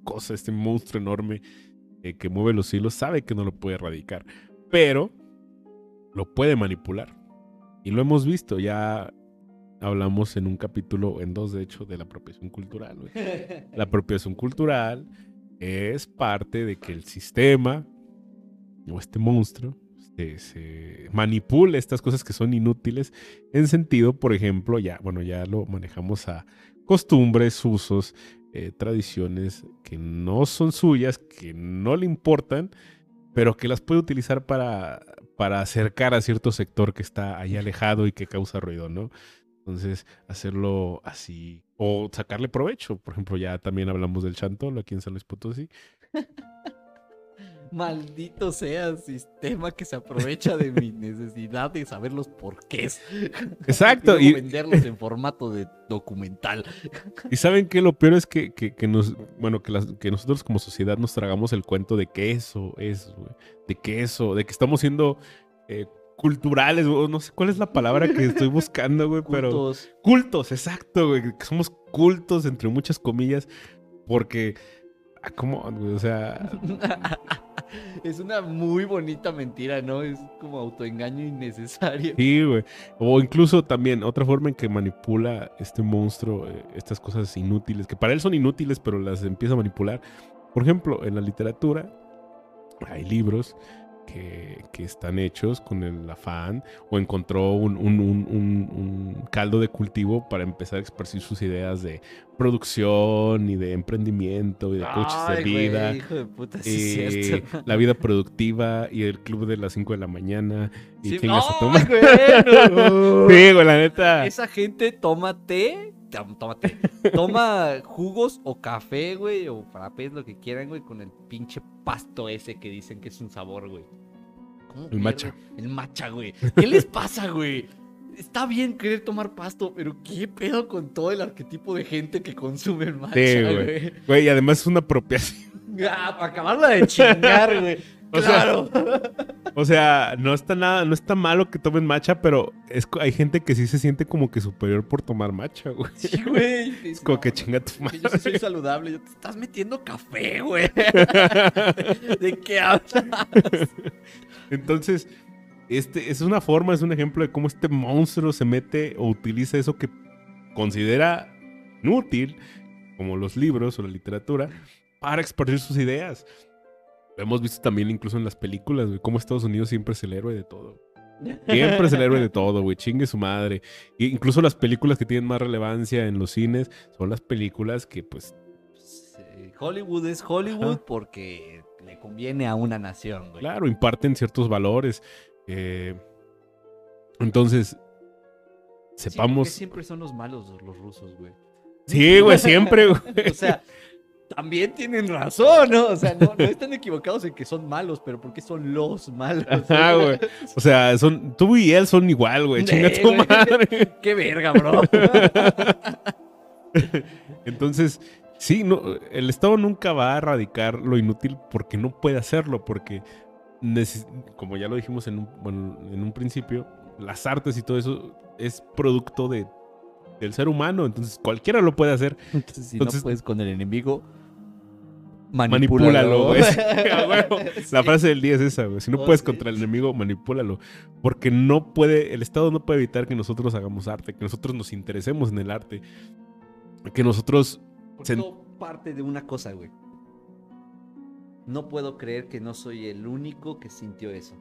cosa, este monstruo enorme eh, que mueve los hilos, sabe que no lo puede erradicar, pero lo puede manipular. Y lo hemos visto, ya hablamos en un capítulo, en dos de hecho, de la apropiación cultural. *laughs* La apropiación cultural es parte de que el sistema o este monstruo se, se manipule estas cosas que son inútiles en sentido, por ejemplo, ya, bueno, ya lo manejamos a costumbres, usos, eh, tradiciones que no son suyas, que no le importan, pero que las puede utilizar para, para acercar a cierto sector que está ahí alejado y que causa ruido, ¿no? Entonces, hacerlo así o sacarle provecho. Por ejemplo, ya también hablamos del chantolo aquí en San Luis Potosí. *laughs* Maldito sea sistema que se aprovecha de mi *laughs* necesidad de saber los porqués. Exacto, Y venderlos en formato de documental. Y saben que lo peor es que, que- que nos, bueno, que, las- que nosotros como sociedad nos tragamos el cuento de que eso es, de que eso, de que estamos siendo eh, culturales, o no sé cuál es la palabra que estoy buscando, güey, pero Cultos. cultos, exacto, güey, que somos cultos entre muchas comillas, porque, ah, ¿cómo? O sea, *laughs* es una muy bonita mentira, ¿no? Es como autoengaño innecesario. Sí, güey. O incluso también otra forma en que manipula este monstruo eh, estas cosas inútiles, que para él son inútiles, pero las empieza a manipular. Por ejemplo, en la literatura hay libros que, que están hechos con el afán o encontró un, un- un- un- un caldo de cultivo para empezar a esparcir sus ideas de producción y de emprendimiento y de coches de güey, vida. hijo de puta, sí y es cierto. la vida productiva y el club de las 5 de la mañana y Sí, chingas a ¡ay, tu madre. güey, no! *laughs* Sí, güey, la neta. Esa gente toma té, tom- toma jugos o café, güey, o frappés, lo que quieran, güey, con el pinche pasto ese que dicen que es un sabor, güey. ¿Cómo El matcha. El matcha, güey. ¿Qué les pasa, güey? Está bien querer tomar pasto, pero ¿qué pedo con todo el arquetipo de gente que consume el matcha, Sí, güey. güey? Güey, y además es una apropiación. Ah, para acabarla de chingar, güey. O sea, Claro. O sea, no está nada, no está malo que tomen matcha, pero es, hay gente que sí se siente como que superior por tomar matcha, güey. Sí, güey. Es como que chinga tu madre. yo sí soy saludable. Yo te estás metiendo café, güey. *laughs* ¿De qué hablas? Entonces, este es una forma, es un ejemplo de cómo este monstruo se mete o utiliza eso que considera inútil, como los libros o la literatura, para expandir sus ideas. Hemos visto también incluso en las películas, güey, cómo Estados Unidos siempre es el héroe de todo. *laughs* Siempre es el héroe de todo, güey. Chingue su madre. E incluso las películas que tienen más relevancia en los cines son las películas que, pues, Sí, Hollywood es Hollywood Ajá. porque le conviene a una nación, güey. claro, imparten ciertos valores. Eh, entonces, Sí, sepamos. porque siempre son los malos los rusos, güey. Sí, güey, siempre, *laughs* güey. O sea, también tienen razón, ¿no? O sea, no, no están equivocados en que son malos, pero porque son los malos. Ajá, güey. O sea, son, tú y él son igual, güey. Chinga tu madre. *laughs* Qué verga, bro. *laughs* Entonces, sí, no, el Estado nunca va a erradicar lo inútil porque no puede hacerlo, porque, como ya lo dijimos en un, bueno, en un principio, las artes y todo eso es producto de del ser humano, entonces cualquiera lo puede hacer. Entonces, si Entonces- no puedes con el enemigo, Manipúlalo, güey. *laughs* *laughs* La frase del día es esa, güey. Si no Oh, puedes sí. contra el enemigo, manipúlalo. Porque no puede, el Estado no puede evitar que nosotros hagamos arte, que nosotros nos interesemos en el arte, que nosotros... Porque parte de una cosa, güey. No puedo creer que no soy el único que sintió eso.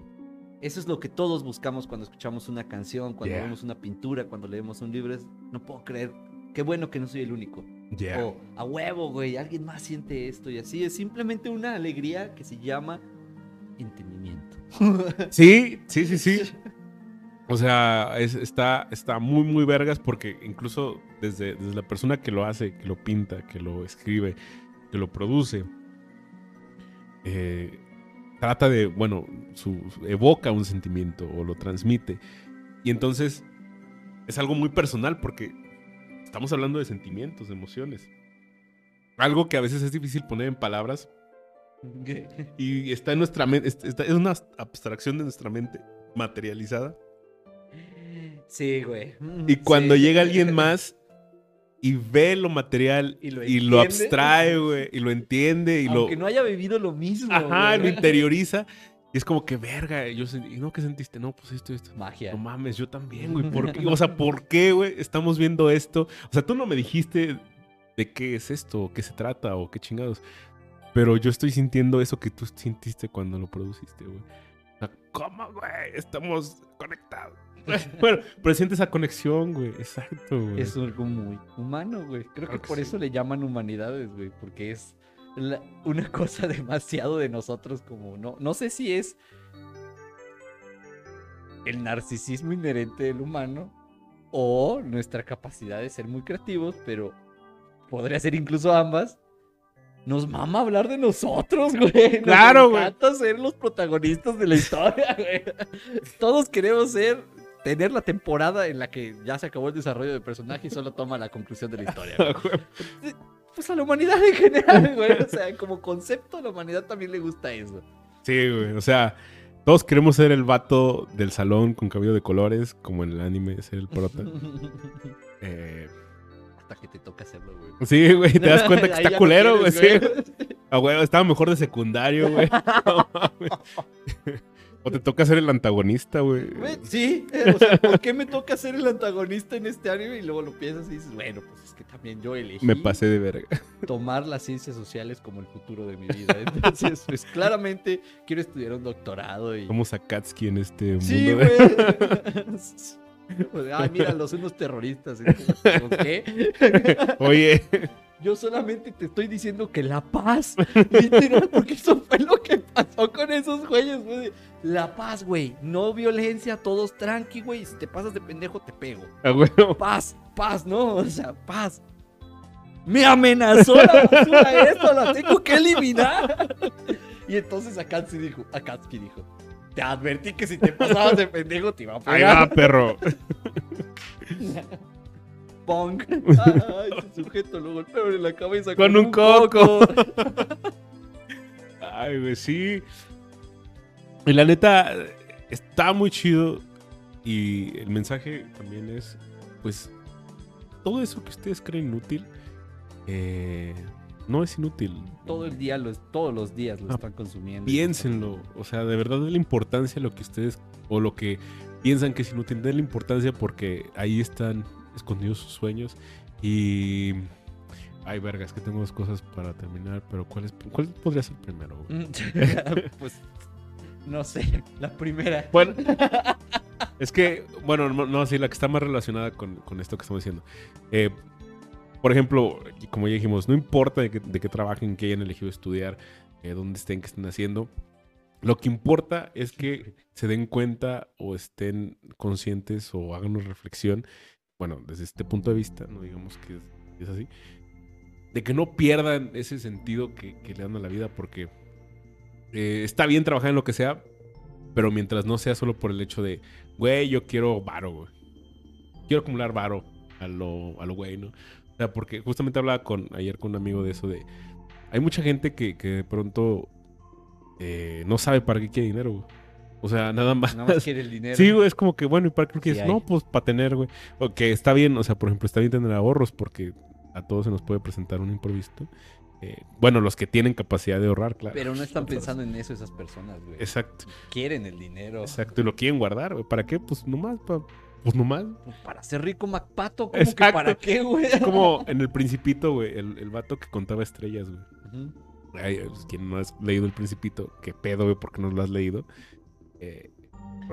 Eso es lo que todos buscamos cuando escuchamos una canción, cuando Yeah. vemos una pintura, cuando leemos un libro. es, no puedo creer. Qué bueno que no soy el único. Yeah. O a huevo, güey, alguien más siente esto y así. Es simplemente una alegría que se llama entendimiento. *laughs* Sí, sí, sí, sí. O sea, es- está, está muy, muy vergas porque incluso desde, desde la persona que lo hace, que lo pinta, que lo escribe, que lo produce, eh, trata de, bueno, su, su- evoca un sentimiento o lo transmite. Y entonces es algo muy personal porque estamos hablando de sentimientos, de emociones. Algo que a veces es difícil poner en palabras y está en nuestra mente, es, está- es una abstracción de nuestra mente materializada. Sí, güey. Y cuando Sí. llega alguien más y ve lo material *laughs* Y lo y lo entiende. abstrae, güey, y lo entiende y Aunque lo, no haya vivido lo mismo. ajá, güey. lo interioriza, y es como que verga, yo sentí, ¿y no qué sentiste? No, pues esto, esto. Magia. No mames, yo también, güey. *laughs* ¿Por qué? O sea, ¿por qué, güey? Estamos viendo esto. O sea, tú no me dijiste de qué es esto, qué se trata, o qué chingados. Pero yo estoy sintiendo eso que tú sintiste cuando lo produciste, güey. O sea, ¿cómo, güey? Estamos conectados. *laughs* bueno, pero siente esa conexión, güey. Exacto, güey. Es algo muy humano, güey. Creo Claro que que por sí. eso le llaman humanidades, güey. Porque es la- una *laughs* cosa demasiado de nosotros como... No, no sé si es el narcisismo inherente del humano o nuestra capacidad de ser muy creativos, pero podría ser incluso ambas. Nos mama hablar de nosotros, güey. Nos *laughs* Claro, güey. encanta ser los protagonistas de la historia, *laughs* güey. Todos queremos ser, tener la temporada en la que ya se acabó el desarrollo del personaje y solo toma la conclusión de la historia. Pues a la humanidad en general, *laughs* güey. O sea, como concepto, a la humanidad también le gusta eso. Sí, güey. O sea, todos queremos ser el vato del salón con cabello de colores, como en el anime, ser el prota. *laughs* Eh, Hasta que te toca hacerlo, güey. sí, güey. Te das cuenta que *laughs* está no culero, güey. Sí. Ah, güey, estaba mejor de secundario, güey. No. O te toca ser el antagonista, güey. Sí, eh, o sea, ¿por qué me toca ser el antagonista en este anime? Y luego lo piensas y dices, bueno, pues es que también yo elegí Me pasé de verga. tomar las ciencias sociales como el futuro de mi vida. Entonces, pues claramente quiero estudiar un doctorado y... Somos Akatsuki en este mundo. Sí, de- güey. Sea, *laughs* Ay, mira, los unos terroristas. Es como, ¿Qué? Oye, Yo solamente te estoy diciendo que la paz, *laughs* literal, porque eso fue lo que pasó con esos güeyes, güey. La paz, güey. No violencia, todos tranqui, güey. Si te pasas de pendejo, te pego. *laughs* a huevo. Paz, paz, ¿no? O sea, paz. Me amenazó la basura esto, la tengo que eliminar. Y entonces Akatsuki dijo, Akatsuki dijo, te advertí que si te pasabas de pendejo te iba a Ahí va, pegar. perro. *laughs* Pong. *laughs* Ay, ese sujeto lo golpearon en la cabeza Con un coco. *laughs* Ay, güey, sí. Y la neta, está muy chido. Y el mensaje también es, pues, todo eso que ustedes creen inútil, eh, no es inútil. Todo el día, lo, todos los días lo Ah, están consumiendo. Piénsenlo. O sea, de verdad de la importancia a lo que ustedes, o lo que piensan que es inútil, den la importancia porque ahí están escondidos sus sueños. Y... Ay, vergas, que tengo dos cosas para terminar, pero ¿cuál, es, cuál podría ser primero? güey? *laughs* *laughs* pues, no sé, la primera. Bueno, es que, bueno, no, no, sí, la que está más relacionada con, con esto que estamos diciendo. Eh, por ejemplo, como ya dijimos, no importa de qué, de qué trabajen, que hayan elegido estudiar, eh, dónde estén, qué estén haciendo. Lo que importa es que se den cuenta o estén conscientes o hagan una reflexión, bueno, desde este punto de vista, no digamos que es, así, de que no pierdan ese sentido que, que le dan a la vida porque eh, está bien trabajar en lo que sea, pero mientras no sea solo por el hecho de, güey, yo quiero varo, güey. Quiero acumular varo a lo, a lo güey, ¿no? O sea, porque justamente hablaba con, ayer con un amigo de eso de... Hay mucha gente que, que de pronto eh, no sabe para qué quiere dinero, güey. O sea, nada más. Nada más quiere el dinero. Sí, güey, es como que, bueno, ¿y para qué lo Sí hay. no, pues para tener, güey. O que está bien, o sea, por ejemplo, está bien tener ahorros porque a todos se nos puede presentar un imprevisto. Eh, bueno, los que tienen capacidad de ahorrar, claro. Pero no están pensando en eso esas personas, güey. Exacto, Quieren el dinero. exacto. Y lo quieren guardar, güey. ¿Para qué? Pues nomás, pa- pues nomás. Para ser rico Macpato, ¿cómo que para qué, güey? Es como en el Principito, güey, el, el vato que contaba estrellas, güey. Ay, pues, quien no has leído el Principito, qué pedo, güey, porque no lo has leído. Eh,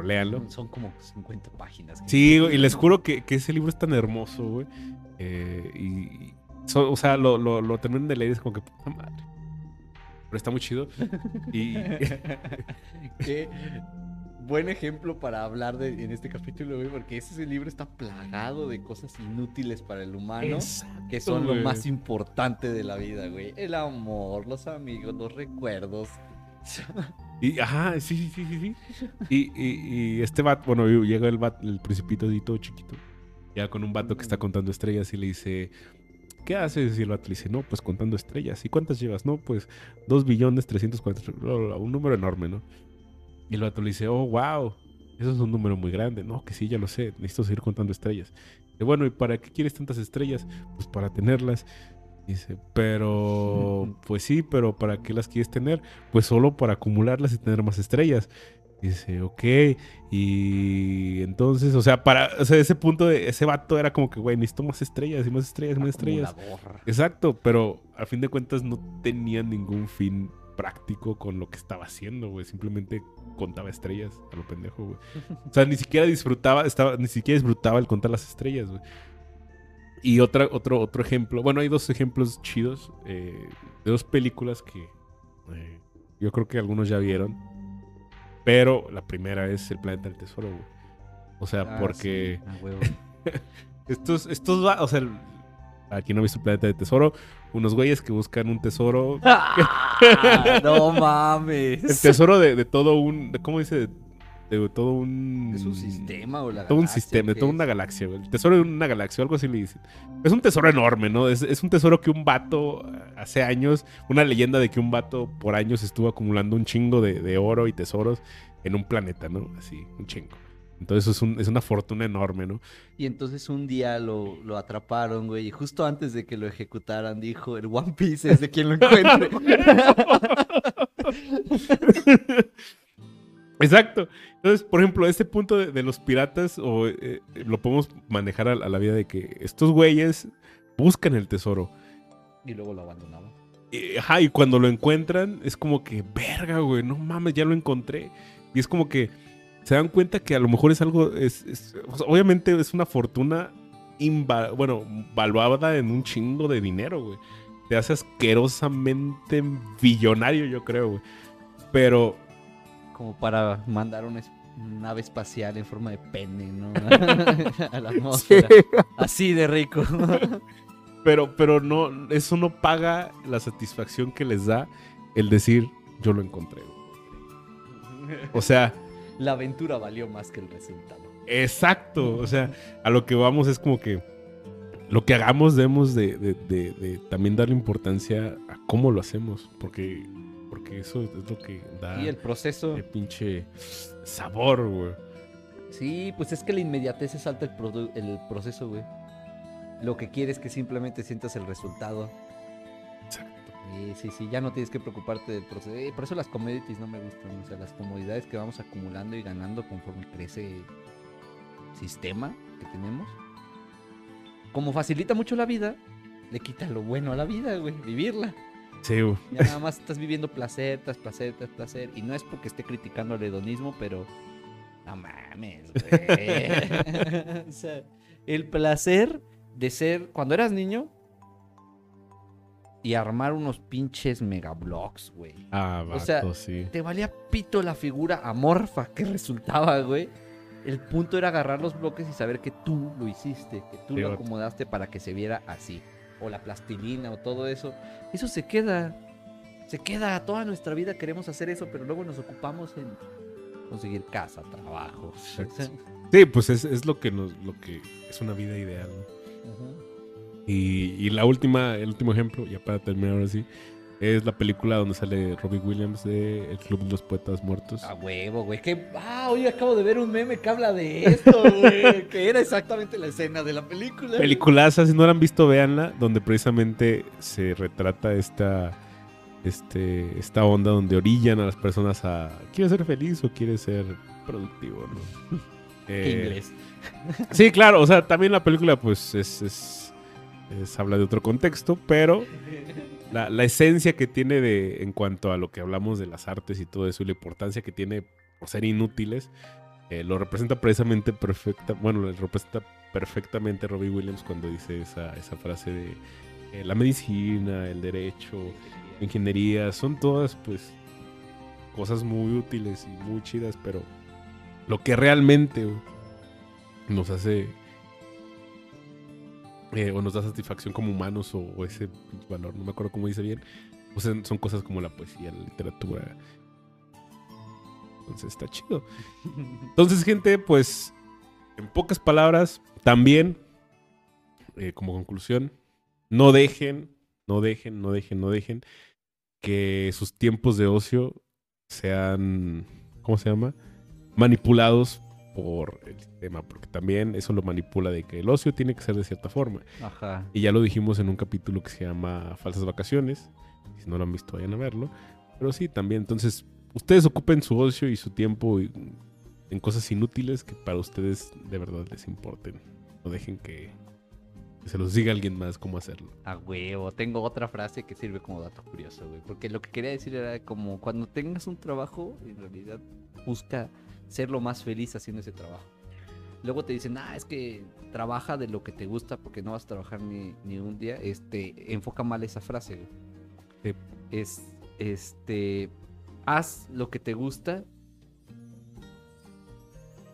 léanlo. Son como 50 páginas. Sí, y les juro que, que ese libro es tan hermoso, güey. Eh, y, so- o sea, lo, lo, lo terminan de leer y es como que puta madre. Pero está muy chido. Y *laughs* Qué buen ejemplo para hablar de, en este capítulo, güey, porque ese libro está plagado de cosas inútiles para el humano. Que son güey. lo más importante de la vida, güey. El amor, los amigos, los recuerdos. Y, ajá, sí, sí, sí, sí. Y, y, este vato, bueno, llega el, vato, el principito todo chiquito. Ya con un vato que está contando estrellas y le dice, ¿qué haces? Y el vato le dice, no, pues contando estrellas. ¿Y cuántas llevas? No, pues 2 billones 340, bla, bla, bla, un número enorme, ¿no? Y el vato le dice, oh, wow, eso es un número muy grande. No, que sí, ya lo sé, necesito seguir contando estrellas. Y bueno, ¿y para qué quieres tantas estrellas? Pues para tenerlas. Dice, pero, pues sí, pero ¿para qué las quieres tener? Pues solo para acumularlas y tener más estrellas. Dice, ok, y entonces, o sea, para, o sea, ese punto de ese vato era como que, güey, necesito más estrellas y más estrellas, más estrellas. Exacto, pero a fin de cuentas no tenía ningún fin práctico con lo que estaba haciendo, güey. Simplemente contaba estrellas a lo pendejo, güey. O sea, ni siquiera disfrutaba, estaba, ni siquiera disfrutaba el contar las estrellas, güey. Y otra, otro, otro ejemplo, bueno, hay dos ejemplos chidos eh, de dos películas que eh, yo creo que algunos ya vieron. Pero la primera es El Planeta del Tesoro, güey. O sea, Ah, porque... sí, a huevo. *laughs* Estos, estos, va- o sea, aquí no he visto Planeta de Tesoro, unos güeyes que buscan un tesoro, *laughs* ¡Ah! no mames. el tesoro de, de todo un, de- ¿cómo dice? De, de todo un... Es un sistema o la Todo un sistema, de ¿qué toda una galaxia, güey. El tesoro de una galaxia, algo así le dicen. Es un tesoro enorme, ¿no? Es, es un tesoro que un vato eh, hace años, una leyenda de que un vato por años estuvo acumulando un chingo de, de oro y tesoros en un planeta, ¿no? Así, un chingo. Entonces es, un- es una fortuna enorme, ¿no? Y entonces un día lo, lo atraparon, güey. Y justo antes de que lo ejecutaran, dijo: El One Piece es de quien lo encuentre. *laughs* *laughs* Exacto. Entonces, por ejemplo, este punto de, de los piratas, o eh, lo podemos manejar a, a la vida de que estos güeyes buscan el tesoro. y luego lo abandonaban. Y, ajá, y cuando lo encuentran, es como que, verga, güey, no mames, ya lo encontré. Y es como que se dan cuenta que a lo mejor es algo, es, es- o sea, obviamente es una fortuna, bueno, valuada en un chingo de dinero, güey. Te hace asquerosamente billonario, yo creo, güey. Pero Como para mandar una nave espacial en forma de pene, ¿no? *laughs* a la atmósfera. Así de rico. *laughs* Pero, pero no, eso no paga la satisfacción que les da el decir, yo lo encontré. güey". O sea, La aventura valió más que el resultado. exacto. O sea, a lo que vamos es como que lo que hagamos debemos de, de- de- de también darle importancia a cómo lo hacemos. Porque, porque eso es lo que da Y el proceso. el pinche sabor, güey. Sí, pues es que la inmediatez se salta el, el proceso, güey. Lo que quieres es que simplemente sientas el resultado. Exacto. Sí, sí, sí, ya no tienes que preocuparte del proceso. Eh, por eso las commodities no me gustan. O sea, las comodidades que vamos acumulando y ganando conforme crece el sistema que tenemos. Como facilita mucho la vida, le quita lo bueno a la vida, güey. Vivirla. Sí, güey. Ya nada más estás viviendo placer tras placer tras placer. Y no es porque esté criticando al hedonismo, pero. No mames, güey. *laughs* o sea, el placer de ser. Cuando eras niño. Y armar unos pinches megablocks, güey. Ah, O sea, vato, sí. Te valía pito la figura amorfa que resultaba, güey. El punto era agarrar los bloques y saber que tú lo hiciste, que tú Sí, lo vato. acomodaste para que se viera así. O la plastilina o todo eso. Eso se queda. Se queda toda nuestra vida queremos hacer eso, pero luego nos ocupamos en conseguir casa, trabajo. Sí, pues es, es lo que nos, lo que es una vida ideal. Y, y la última, el último ejemplo, ya para terminar ahora sí, Es la película donde sale Robbie Williams de El Club de los Poetas Muertos. A huevo, güey. Que... Ah, hoy acabo de ver un meme que habla de esto, güey. *laughs* que era exactamente la escena de la película. Peliculaza, si no la han visto, véanla, donde precisamente se retrata esta, este, esta onda donde orillan a las personas a ¿quieres ser feliz o quieres ser productivo? ¿no? *laughs* Eh, inglés. Sí, claro, o sea, también la película pues es, es- es- habla de otro contexto, pero *laughs* la, esencia que tiene de, en cuanto a lo que hablamos de las artes y todo eso y la importancia que tiene por ser inútiles, eh, lo representa precisamente perfecta, bueno, lo representa perfectamente Robbie Williams cuando dice esa, esa frase de eh, la medicina, el derecho, la ingeniería, son todas pues cosas muy útiles y muy chidas, pero lo que realmente nos hace eh, o nos da satisfacción como humanos o, o ese valor, no me acuerdo cómo dice bien, pues son son cosas como la poesía, la literatura. Entonces está chido. Entonces, gente, pues en pocas palabras, también eh, como conclusión, no dejen, no dejen, no dejen, no dejen que sus tiempos de ocio sean, ¿cómo se llama? Manipulados por el sistema, porque también eso lo manipula de que el ocio tiene que ser de cierta forma. Ajá. Y ya lo dijimos en un capítulo que se llama Falsas Vacaciones. Si no lo han visto, vayan a verlo. Pero sí, también, entonces, ustedes ocupen su ocio y su tiempo en cosas inútiles que para ustedes de verdad les importen. No dejen que, que se los diga alguien más cómo hacerlo. A huevo. Tengo otra frase que sirve como dato curioso, güey. Porque lo que quería decir era como cuando tengas un trabajo, en realidad busca ser lo más feliz haciendo ese trabajo. Luego te dicen, ah, es que trabaja de lo que te gusta porque no vas a trabajar ni, ni un día. Este, enfoca mal esa frase. Sí. Es, este, haz lo que te gusta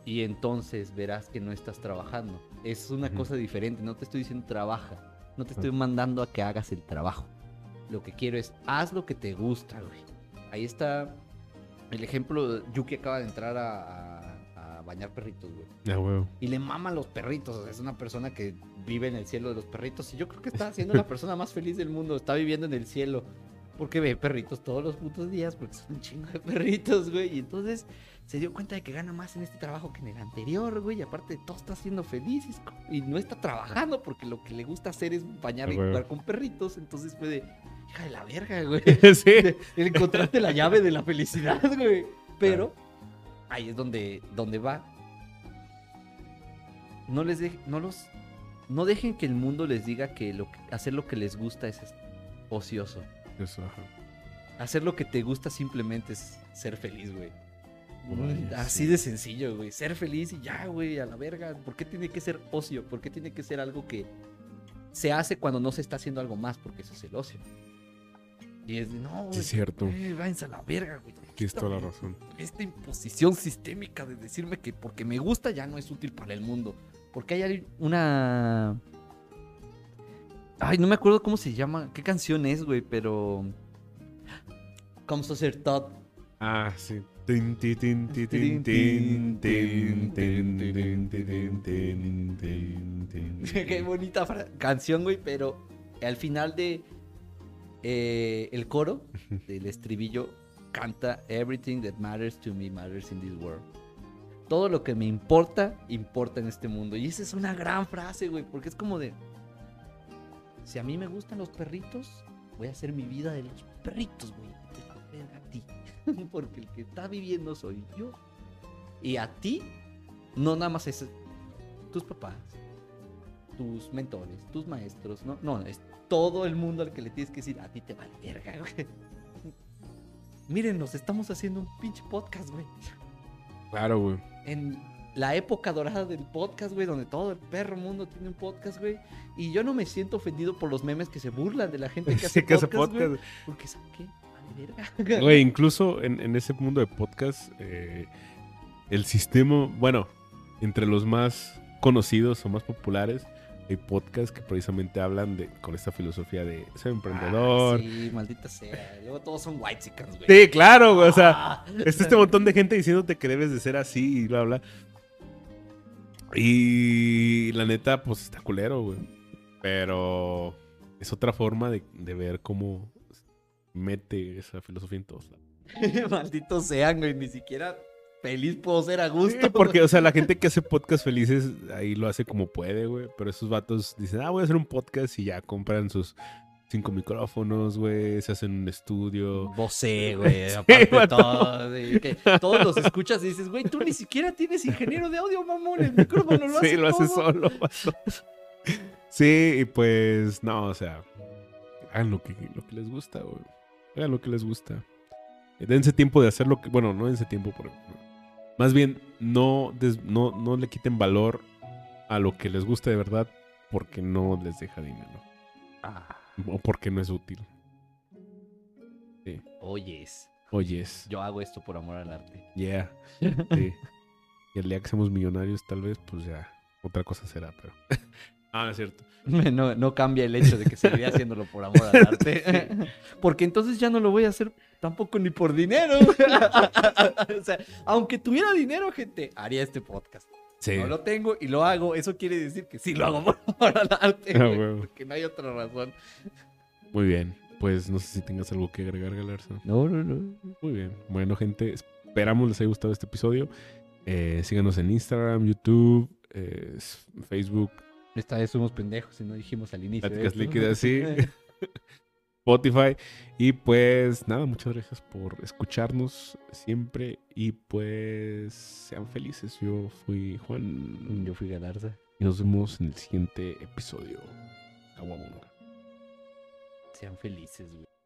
y entonces verás que no estás trabajando. Es una cosa diferente, no te estoy diciendo trabaja, no te estoy mandando a que hagas el trabajo. Lo que quiero es, haz lo que te gusta, güey. Ahí está el ejemplo, Yuki acaba de entrar a, a- a bañar perritos, güey. Ya, huevo. Y le maman los perritos. o sea, es una persona que vive en el cielo de los perritos. Y yo creo que está siendo la *laughs* persona más feliz del mundo. Está viviendo en el cielo. Porque ve perritos todos los putos días. Porque son un chingo de perritos, güey. Y entonces se dio cuenta de que gana más en este trabajo que en el anterior, güey. Y aparte de todo está siendo feliz. y no está trabajando porque lo que le gusta hacer es bañar y jugar con perritos. Entonces fue de, hija de la verga, güey. *laughs* sí. Encontraste la llave de la felicidad, güey. Pero ahí es donde, donde va. No les de- no los no dejen que el mundo les diga que, lo hacer lo que les gusta es ocioso. Eso, ajá. Hacer lo que te gusta simplemente es ser feliz, güey. Mm, Así sí. de sencillo, güey. Ser feliz y ya, güey, a la verga. ¿Por qué tiene que ser ocio? ¿Por qué tiene que ser algo que se hace cuando no se está haciendo algo más? Porque eso es el ocio. Y es no, güey. Sí, es cierto. Eh, váyanse a la verga, güey. Tienes toda la razón. Esta imposición sistémica de decirme que porque me gusta ya no es útil para el mundo. Porque hay una. Ay, no me acuerdo cómo se llama, qué canción es, güey, pero. Como Sacerdote. Ah, sí. Qué bonita canción, güey, pero al final de eh, el coro, del estribillo, canta Everything that matters to me matters in this world. Todo lo que me importa, importa en este mundo. Y esa es una gran frase, güey, porque es como de... Si a mí me gustan los perritos, voy a hacer mi vida de los perritos, güey. Te a ti. *laughs* porque el que está viviendo soy yo. Y a ti, no nada más es tus papás, tus mentores, tus maestros, ¿no? No, es todo el mundo al que le tienes que decir, a ti te vale verga, güey. Miren, nos estamos haciendo un pinche podcast, güey. Claro, güey. En la época dorada del podcast, güey, donde todo el perro mundo tiene un podcast, güey. Y yo no me siento ofendido por los memes que se burlan de la gente que *laughs* hace que hace podcast, güey. podcast. Porque, ¿saben qué? Vale verga. Güey, *laughs* incluso en, en ese mundo de podcast, eh, el sistema, bueno, entre los más conocidos o más populares, hay podcasts que precisamente hablan de con esta filosofía de ser emprendedor. Ah, sí, maldita sea. Luego todos son white güey. Sí, claro, güey, o sea, Ah. este montón de gente diciéndote que debes de ser así y bla, bla. Y la neta, pues está culero, güey. Pero es otra forma de, de ver cómo mete esa filosofía en todos lados. *laughs* Malditos sean, güey. Ni siquiera feliz puedo ser a gusto. Sí, porque, o sea, la gente que hace podcast felices ahí lo hace como puede, güey. Pero esos vatos dicen, ah, voy a hacer un podcast y ya compran sus cinco micrófonos, güey. Se hacen un estudio. Vocé, güey. Sí, aparte de todo. que todos los escuchas y dices, güey, tú ni siquiera tienes ingeniero de audio, mamón. El micrófono lo hace sí, lo hace todo". solo, vato. Sí, y pues, no, o sea, hagan lo que, lo que les gusta, güey. Hagan lo que les gusta. Dense tiempo de hacer lo que, bueno, no dense tiempo, pero más bien no, des- no, no le quiten valor a lo que les gusta de verdad porque no les deja dinero Ah, o porque no es útil. oyes. Oyes, Yo hago esto por amor al arte. yeah. *laughs* Sí. Y el día que seamos millonarios, tal vez, pues ya, otra cosa será, pero. *laughs* ah, es cierto. No, no cambia el hecho de que seguiré *laughs* haciéndolo por amor al arte. Porque entonces ya no lo voy a hacer tampoco ni por dinero. *laughs* o sea, aunque tuviera dinero, gente, haría este podcast. Sí. No lo tengo y lo hago. Eso quiere decir que sí lo hago por *laughs* amor al arte. Ah, güey, porque no hay otra razón. Muy bien. Pues no sé si tengas algo que agregar, Galarza. No, no, no. Muy bien. Bueno, gente, esperamos les haya gustado este episodio. Eh, síganos en Instagram, YouTube, eh, Facebook, Esta vez somos pendejos y no dijimos al inicio. Pláticas. Líquidas, sí. *laughs* Spotify. Y pues nada, muchas gracias por escucharnos siempre. Y pues sean felices. Yo fui Juan. Yo fui Galarza. Y nos vemos en el siguiente episodio. Caguabonga. Sean felices, güey.